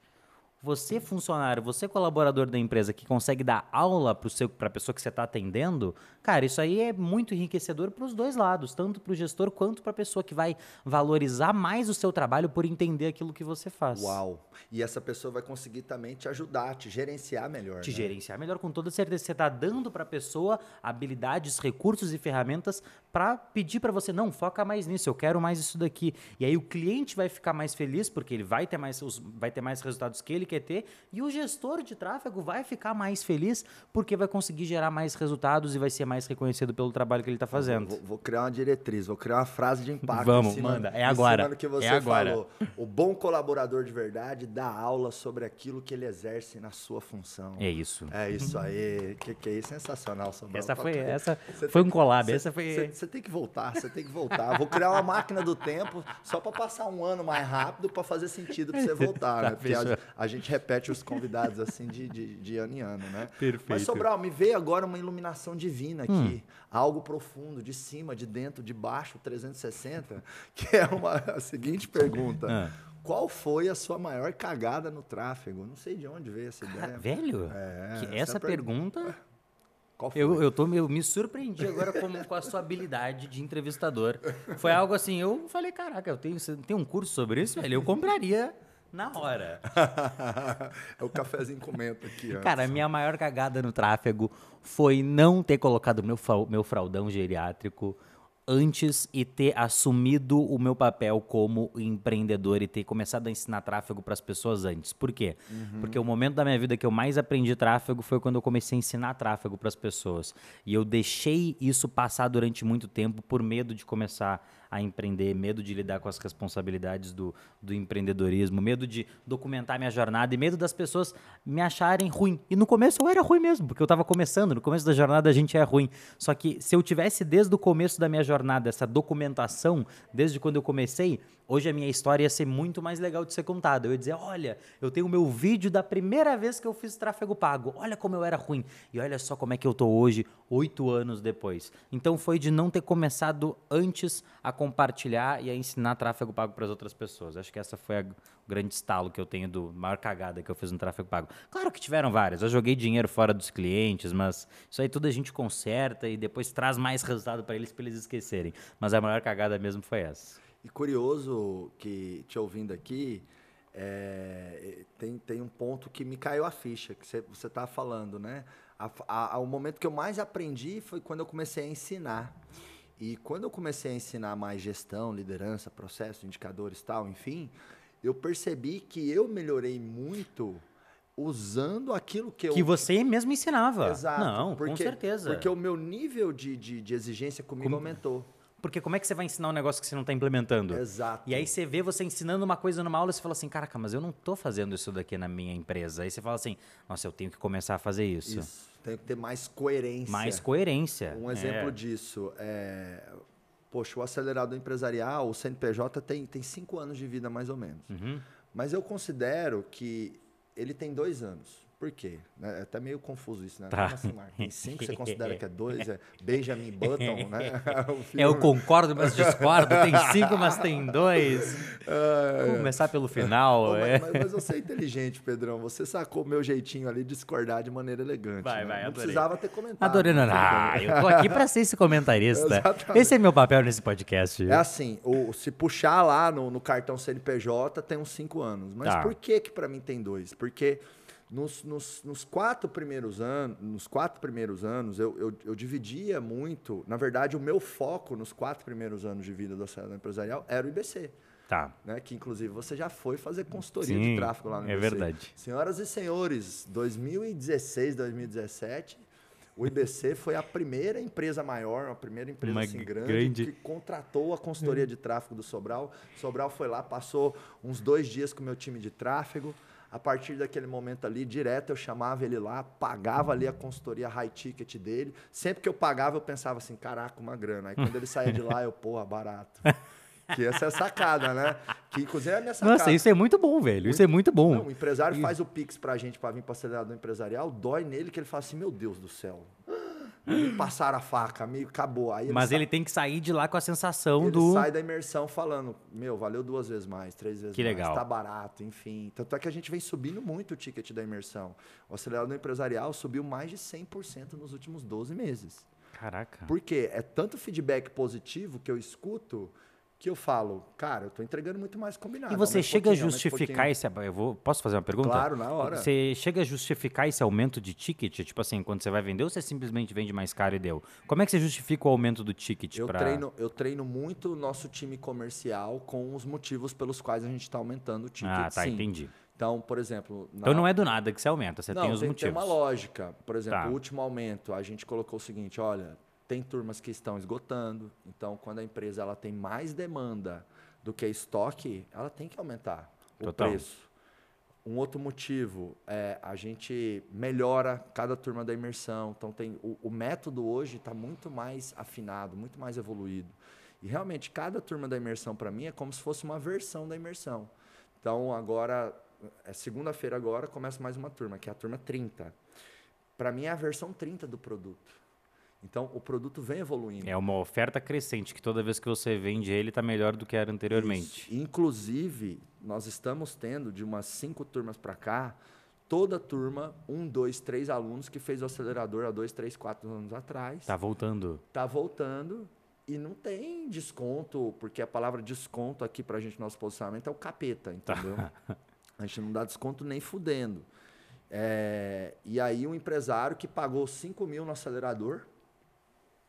Você, funcionário, você, colaborador da empresa que consegue dar aula para a pessoa que você está atendendo, cara, isso aí é muito enriquecedor para os dois lados, tanto para o gestor quanto para a pessoa que vai valorizar mais o seu trabalho por entender aquilo que você faz. Uau! E essa pessoa vai conseguir também te ajudar, te gerenciar melhor. Te né? gerenciar melhor, com toda certeza. Você está dando para a pessoa habilidades, recursos e ferramentas para pedir para você, não, foca mais nisso, eu quero mais isso daqui. E aí o cliente vai ficar mais feliz porque ele vai ter mais, vai ter mais resultados que ele quer e o gestor de tráfego vai ficar mais feliz porque vai conseguir gerar mais resultados e vai ser mais reconhecido pelo trabalho que ele está fazendo. Vou, vou, criar uma diretriz, vou criar uma frase de impacto. Vamos, cima, manda, é agora. que você é agora. falou. O bom colaborador de verdade dá aula sobre aquilo que ele exerce na sua função. É isso. É isso aí. que que é? Sensacional, Sobral. Essa foi, essa foi um collab, cê, essa foi... Você tem que voltar, você tem que voltar. Vou criar uma máquina do tempo só para passar um ano mais rápido para fazer sentido para você voltar, [laughs] Tá, né? Porque a, a gente repete os convidados assim de, de, de, ano em ano, né? Perfeito. Mas, Sobral, me veio agora uma iluminação divina aqui. Hum. Algo profundo, de cima, de dentro, de baixo, 360, que é uma, [laughs] a seguinte pergunta. Ah. Qual foi a sua maior cagada no tráfego? Não sei de onde veio essa ideia. Velho, É, que essa é pergunta... [laughs] Eu, eu, tô, eu me surpreendi agora com, com a sua habilidade de entrevistador. Foi algo assim, eu falei, caraca, eu tenho, você tem um curso sobre isso, velho? Eu compraria na hora. [laughs] é o cafezinho comenta aqui. antes. Cara, a minha maior cagada no tráfego foi não ter colocado meu, meu fraldão geriátrico antes e ter assumido o meu papel como empreendedor e ter começado a ensinar tráfego para as pessoas antes. Por quê? Porque o momento da minha vida que eu mais aprendi tráfego foi quando eu comecei a ensinar tráfego para as pessoas. E eu deixei isso passar durante muito tempo por medo de começar a empreender, medo de lidar com as responsabilidades do, do empreendedorismo, medo de documentar minha jornada e medo das pessoas me acharem ruim. E no começo eu era ruim mesmo, porque eu estava começando, no começo da jornada a gente é ruim. Só que se eu tivesse desde o começo da minha jornada essa documentação, desde quando eu comecei, hoje a minha história ia ser muito mais legal de ser contada. Eu ia dizer, olha, eu tenho o meu vídeo da primeira vez que eu fiz tráfego pago, olha como eu era ruim. E olha só como é que eu tô hoje, oito anos depois. Então foi de não ter começado antes a compartilhar e a ensinar tráfego pago para as outras pessoas. Acho que essa foi o grande estalo que eu tenho do maior cagada que eu fiz no tráfego pago. Claro que tiveram várias. Eu joguei dinheiro fora dos clientes, mas isso aí tudo a gente conserta e depois traz mais resultado para eles para eles esquecerem. Mas a maior cagada mesmo foi essa. E curioso que, te ouvindo aqui, é, tem, tem um ponto que me caiu a ficha, que você está falando, né? A, a, o momento que eu mais aprendi foi quando eu comecei a ensinar. E quando eu comecei a ensinar mais gestão, liderança, processo, indicadores tal, enfim, eu percebi que eu melhorei muito usando aquilo que eu... Que você mesmo ensinava. Exato. Não, porque, com certeza. Porque o meu nível de, de, de exigência comigo Com- aumentou. Porque como é que você vai ensinar um negócio que você não está implementando? Exato. E aí você vê você ensinando uma coisa numa aula e você fala assim, caraca, mas eu não tô fazendo isso daqui na minha empresa. Aí você fala assim, nossa, eu tenho que começar a fazer isso. Isso. Tem que ter mais coerência. Mais coerência. Um exemplo É. disso é. Poxa, o acelerador empresarial, o CNPJ, tem, tem cinco anos de vida, mais ou menos. Uhum. Mas eu considero que ele tem dois anos. Por quê? É até meio confuso isso, né? Tá. Como assim, cinco, você considera que é dois? É Benjamin Button, né? [laughs] O É, eu concordo, mas discordo. Tem cinco, mas tem dois. É, Vamos começar pelo final. Pô, é. mas, mas- você é inteligente, Pedrão. Você sacou o meu jeitinho ali de discordar de maneira elegante. Vai, né? vai, Não adorei. precisava ter comentado. Adorei, não. mas tudo Ah, eu tô aqui pra ser esse comentarista. Exatamente. Esse é meu papel nesse podcast. É assim, o, se puxar lá no, no cartão CNPJ, tem uns cinco anos. Mas Tá. por que que para mim tem dois? Porque nos, nos, nos quatro primeiros anos, nos quatro primeiros anos, eu, eu, eu dividia muito. Na verdade, o meu foco nos quatro primeiros anos de vida do acelerador empresarial era o IBC. Tá. Né, que inclusive você já foi fazer consultoria Sim, de tráfego lá no é IBC. verdade. Senhoras e senhores, 2016, 2017, o IBC foi a primeira empresa maior, a primeira empresa Uma assim, grande, grande- que contratou a consultoria de tráfego do Sobral. Sobral foi lá, passou uns dois dias com o meu time de tráfego. A partir daquele momento ali, direto eu chamava ele lá, pagava ali a consultoria high ticket dele. Sempre que eu pagava, eu pensava assim, caraca, uma grana. Aí quando ele saía de lá, eu, porra, barato. Que essa é a sacada, né? Que inclusive é a minha sacada. Nossa, isso é muito bom, velho. Isso é muito bom. Não, o empresário faz o Pix pra gente pra vir para acelerador empresarial, dói nele que ele fala assim, meu Deus do céu. Me passaram a faca, me acabou. Aí Mas sa- ele tem que sair de lá com a sensação ele do. sai da imersão falando, meu, valeu duas vezes mais, três vezes Que mais, legal. tá barato, enfim. Tanto é que a gente vem subindo muito o ticket da imersão. O acelerador empresarial subiu mais de 100% nos últimos 12 meses. Caraca. Por quê? É tanto feedback positivo que eu escuto que eu falo, cara, eu tô entregando muito mais combinado. E você chega a justificar esse. Eu vou, posso fazer uma pergunta? Claro, na hora. Você chega a justificar esse aumento de ticket? Tipo assim, quando você vai vender ou você simplesmente vende mais caro e deu? Como é que você justifica o aumento do ticket? Eu, pra... treino, eu treino muito o nosso time comercial com os motivos pelos quais a gente está aumentando o ticket. Ah, tá, sim. entendi. Então, por exemplo. na- Então não é do nada que você aumenta, você Não, tem os tem, motivos. tem uma lógica. Por exemplo, Tá. o último aumento, a gente colocou o seguinte: olha, tem turmas que estão esgotando. Então, quando a empresa ela tem mais demanda do que estoque, ela tem que aumentar o Total. preço. Um outro motivo é a gente melhora cada turma da imersão. Então tem o, o método hoje está muito mais afinado, muito mais evoluído. E realmente cada turma da imersão para mim é como se fosse uma versão da imersão. Então agora é segunda-feira agora começa mais uma turma, que é a turma 30. Para mim é a versão 30 do produto. Então o produto vem evoluindo. É uma oferta crescente, que toda vez que você vende ele, tá melhor do que era anteriormente. Isso. Inclusive, nós estamos tendo de umas cinco turmas para cá, toda turma, um, dois, três alunos que fez o acelerador há dois, três, quatro anos atrás, Tá voltando. tá voltando e não tem desconto, porque a palavra desconto aqui pra gente, nosso posicionamento, é o capeta, entendeu? A gente não dá desconto nem fudendo. É, e aí um empresário que pagou 5 mil no acelerador,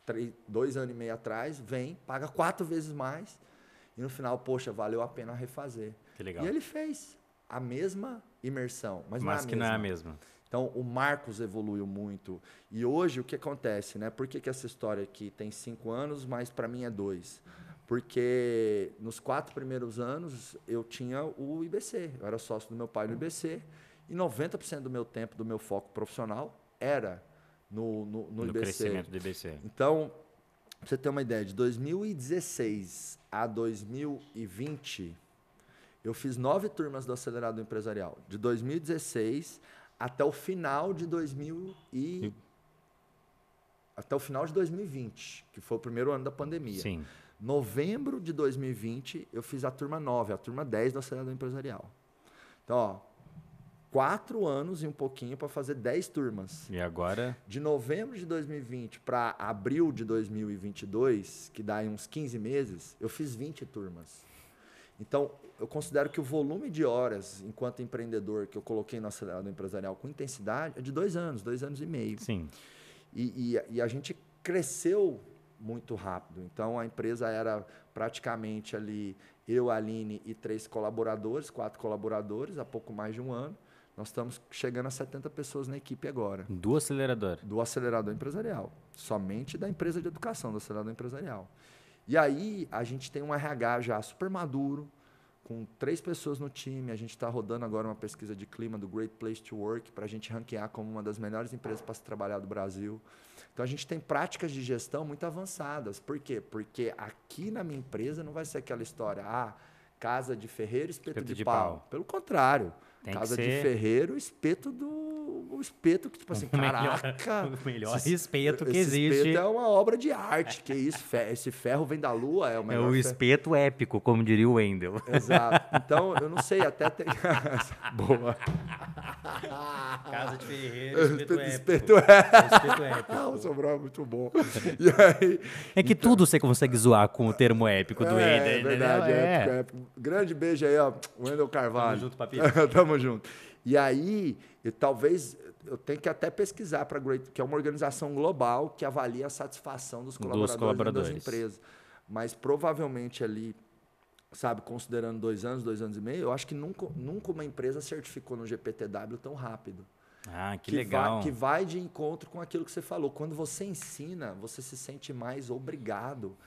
três, dois anos e meio atrás, vem, paga quatro vezes mais, e no final, poxa, valeu a pena refazer. Que legal. E ele fez a mesma imersão, mas, Mas não é que a não é a mesma. mesma. Então, o Marcos evoluiu muito. E hoje, o que acontece, né? Por que, que essa história aqui tem cinco anos, mas para mim é dois? Porque nos quatro primeiros anos, eu tinha o IBC. Eu era sócio do meu pai no IBC. E 90% do meu tempo, do meu foco profissional, era no, no, no No IBC. crescimento do IBC. Então, pra você ter uma ideia, de 2016 a 2020, eu fiz nove turmas do Acelerado Empresarial. De 2016 até o final de 2000 e... Até o final de 2020, que foi o primeiro ano da pandemia. Sim. Novembro de 2020, eu fiz a turma 9, a turma 10 do Acelerador Empresarial. Então, ó, quatro anos e um pouquinho para fazer 10 turmas. E agora, De novembro de 2020 para abril de 2022, que dá aí uns 15 meses, eu fiz 20 turmas. Então, eu considero que o volume de horas, enquanto empreendedor, que eu coloquei no acelerador empresarial com intensidade, é de dois anos, dois anos e meio. sim. E, e- e a gente cresceu muito rápido. Então, a empresa era praticamente ali eu, a Aline e três colaboradores, quatro colaboradores, há pouco mais de um ano. Nós estamos chegando a 70 pessoas na equipe agora Do acelerador. do acelerador empresarial, somente da empresa de educação, do acelerador empresarial. E aí a gente tem um RH já super maduro, com três pessoas no time. A gente está rodando agora uma pesquisa de clima do Great Place to Work para a gente ranquear como uma das melhores empresas para se trabalhar do Brasil. Então a gente tem práticas de gestão muito avançadas. Por quê? Porque aqui na minha empresa não vai ser aquela história, ah, casa de ferreiro, espeto, Espeto de, de pau. pau. Pelo contrário. Tem casa ser- de ferreiro, espeto do. O espeto que, tipo assim, [laughs] O melhor- caraca. [laughs] o melhor esse- espeto que esse existe. espeto é uma obra de arte. Que isso, esse ferro vem da lua, é o É melhor. o fe- espeto épico, como diria o Wendel. Exato. [laughs] Então, eu não sei, até tem. Boa. Casa de ferreiro, Espeto, espeto é. Espeto épico. Ah, o Sobral é muito bom. E aí. É que tudo você consegue zoar com o termo épico do é, Wendel. é verdade, é épico, é épico. Grande beijo aí, ó. Wendel Carvalho. Tamo junto, papito. Tamo junto. E aí, eu, talvez eu tenho que até pesquisar para Great, que é uma organização global que avalia a satisfação dos colaboradores, dentro colaboradores. das empresas. Mas provavelmente ali, sabe, considerando dois anos, dois anos e meio, eu acho que nunca, nunca uma empresa certificou no GPTW tão rápido. Ah, que, que legal. Vai, que vai de encontro com aquilo que você falou. Quando você ensina, você se sente mais obrigado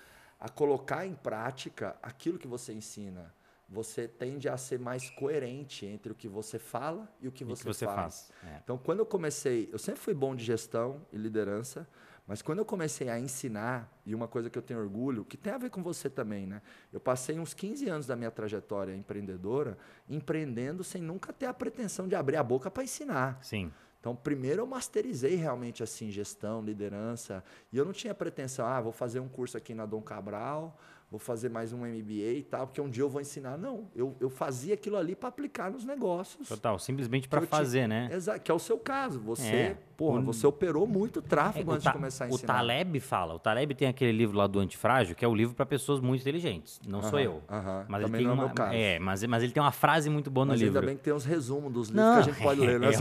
a colocar em prática aquilo que você ensina. Você tende a ser mais coerente entre o que você fala e o que E você, que você faz. faz. É. Então, quando eu comecei, eu sempre fui bom de gestão e liderança, mas quando eu comecei a ensinar, e uma coisa que eu tenho orgulho, que tem a ver com você também, né? Eu passei uns 15 anos da minha trajetória empreendedora empreendendo sem nunca ter a pretensão de abrir a boca para ensinar. Sim. Então, primeiro eu masterizei realmente assim gestão, liderança, e eu não tinha pretensão, ah, vou fazer um curso aqui na Dom Cabral, vou fazer mais um MBA e tal, porque um dia eu vou ensinar. Não, eu, eu fazia aquilo ali para aplicar nos negócios. Total, simplesmente para fazer, tinha- né? Exato, que é o seu caso. Você, É. porra, O- você operou muito tráfego É, o antes de começar a O ensinar. Taleb fala, o Taleb tem aquele livro lá do Antifrágil, que é o livro para pessoas muito inteligentes. Não sou eu. Mas ele tem não é uma, meu caso. é, mas, mas ele tem uma frase muito boa no livro. ainda bem que tem os resumos dos livros Não, que a gente pode [laughs] ler, né? é, [laughs]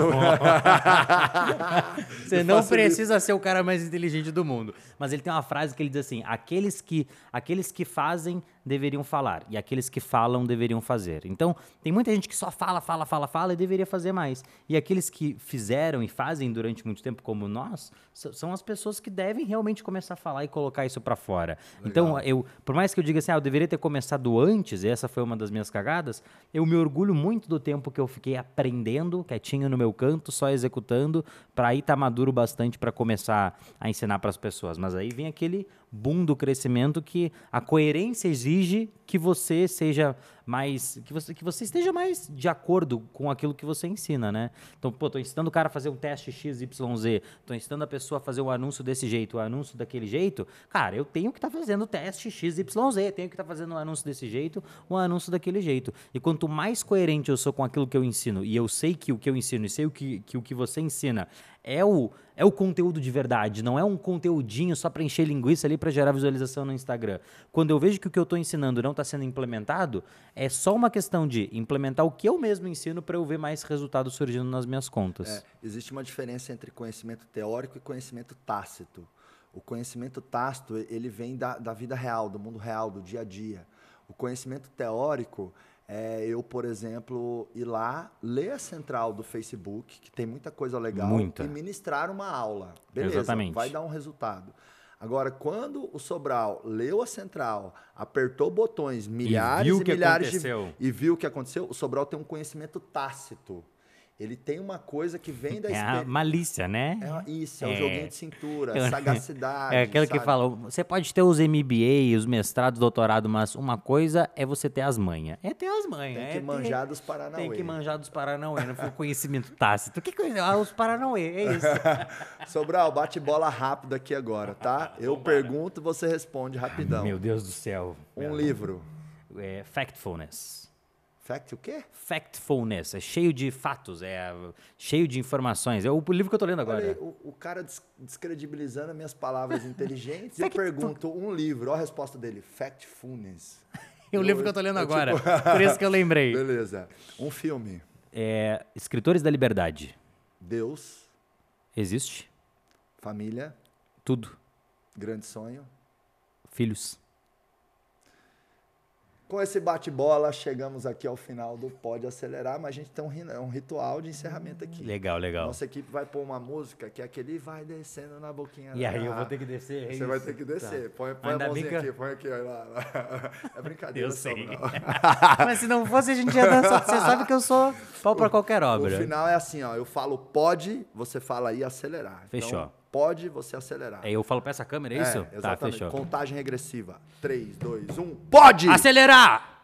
Você não precisa ser o cara mais inteligente do mundo. Mas ele tem uma frase que ele diz assim: aqueles que, aqueles que fazem deveriam falar, e aqueles que falam deveriam fazer. Então, tem muita gente que só fala, fala, fala, fala e deveria fazer mais. E aqueles que fizeram e fazem durante muito tempo, como nós, são as pessoas que devem realmente começar a falar e colocar isso pra fora. Então, eu, por mais que eu diga assim, ah, eu deveria ter começado antes, e essa foi uma das minhas cagadas, eu me orgulho muito do tempo que eu fiquei aprendendo, quietinho no meu canto, só executando, pra aí estar maduro bastante pra começar a ensinar pras pessoas. Mas aí vem aquele boom do crescimento que a coerência exige que você seja mais que você, que você esteja mais de acordo com aquilo que você ensina, né? Então, pô, tô ensinando o cara a fazer um teste XYZ, tô ensinando a pessoa a fazer um anúncio desse jeito, um anúncio daquele jeito. Cara, eu tenho que estar fazendo o teste XYZ, tenho que estar fazendo um anúncio desse jeito, um anúncio daquele jeito. E quanto mais coerente eu sou com aquilo que eu ensino, e eu sei que o que eu ensino e sei o que, que o que você ensina é o, é o conteúdo de verdade, não é um conteúdinho só para encher linguiça ali para gerar visualização no Instagram. Quando eu vejo que o que eu estou ensinando não está sendo implementado, é só uma questão de implementar o que eu mesmo ensino para eu ver mais resultados surgindo nas minhas contas. É, existe uma diferença entre conhecimento teórico e conhecimento tácito. O conhecimento tácito, ele vem da, da vida real, do mundo real, do dia a dia. O conhecimento teórico é eu, por exemplo, ir lá, ler a central do Facebook, que tem muita coisa legal, Muita. e ministrar uma aula. Beleza, Exatamente. vai dar um resultado. Agora, quando o Sobral leu a central, apertou botões, milhares e que milhares aconteceu. de e viu o que aconteceu, o Sobral tem um conhecimento tácito. Ele tem uma coisa que vem da É a experiência. malícia, né? É, isso, é, o É. joguinho de cintura, É. sagacidade. [laughs] É aquele que sabe? fala, você pode ter os MBA, os mestrados, doutorado, mas uma coisa é você ter as manhas. É ter as manhas. Tem é que ter- manjar dos Paranauê. Tem que manjar dos Paranauê, não foi o conhecimento tácito. Que coisa? Ah, os Paranauê, é isso. [laughs] Sobral, bate bola rápido aqui agora, tá? Eu pergunto, você responde rapidão. Meu Deus do céu. Um livro. É, factfulness. Fact o quê? Factfulness. É cheio de fatos, é cheio de informações. É o livro que eu tô lendo Olha aí, agora. o, o cara des- descredibilizando as minhas palavras inteligentes. eu [laughs] pergunto um livro. Olha a resposta dele. Factfulness. [laughs] É o livro que eu tô lendo eu, agora. tipo- [laughs] Por isso que eu lembrei. Beleza. Um filme. É, Escritores da Liberdade. Deus, Existe? família, Tudo. grande sonho. Filhos. Com esse bate-bola, chegamos aqui ao final do Pode Acelerar, mas a gente tem um, ri- um ritual de encerramento aqui. Legal, legal. Nossa equipe vai pôr uma música que é aquele vai descendo na boquinha. E da aí eu vou garrafa. ter que descer. é Você vai isso? ter que descer. Tá. Põe, põe a Ainda mãozinha que aqui, põe aqui. Olha lá. [laughs] É brincadeira. Eu sei. não. [laughs] Mas se não fosse, a gente ia dançar. Você sabe que eu sou pau pra qualquer O obra. final é assim, ó. Eu falo pode, você fala aí acelerar. Fechou. Então, pode, você acelerar. Aí eu falo pra essa câmera, é isso? tá, exatamente. fechou. Contagem regressiva. 3, 2, 1. Pode! Acelerar!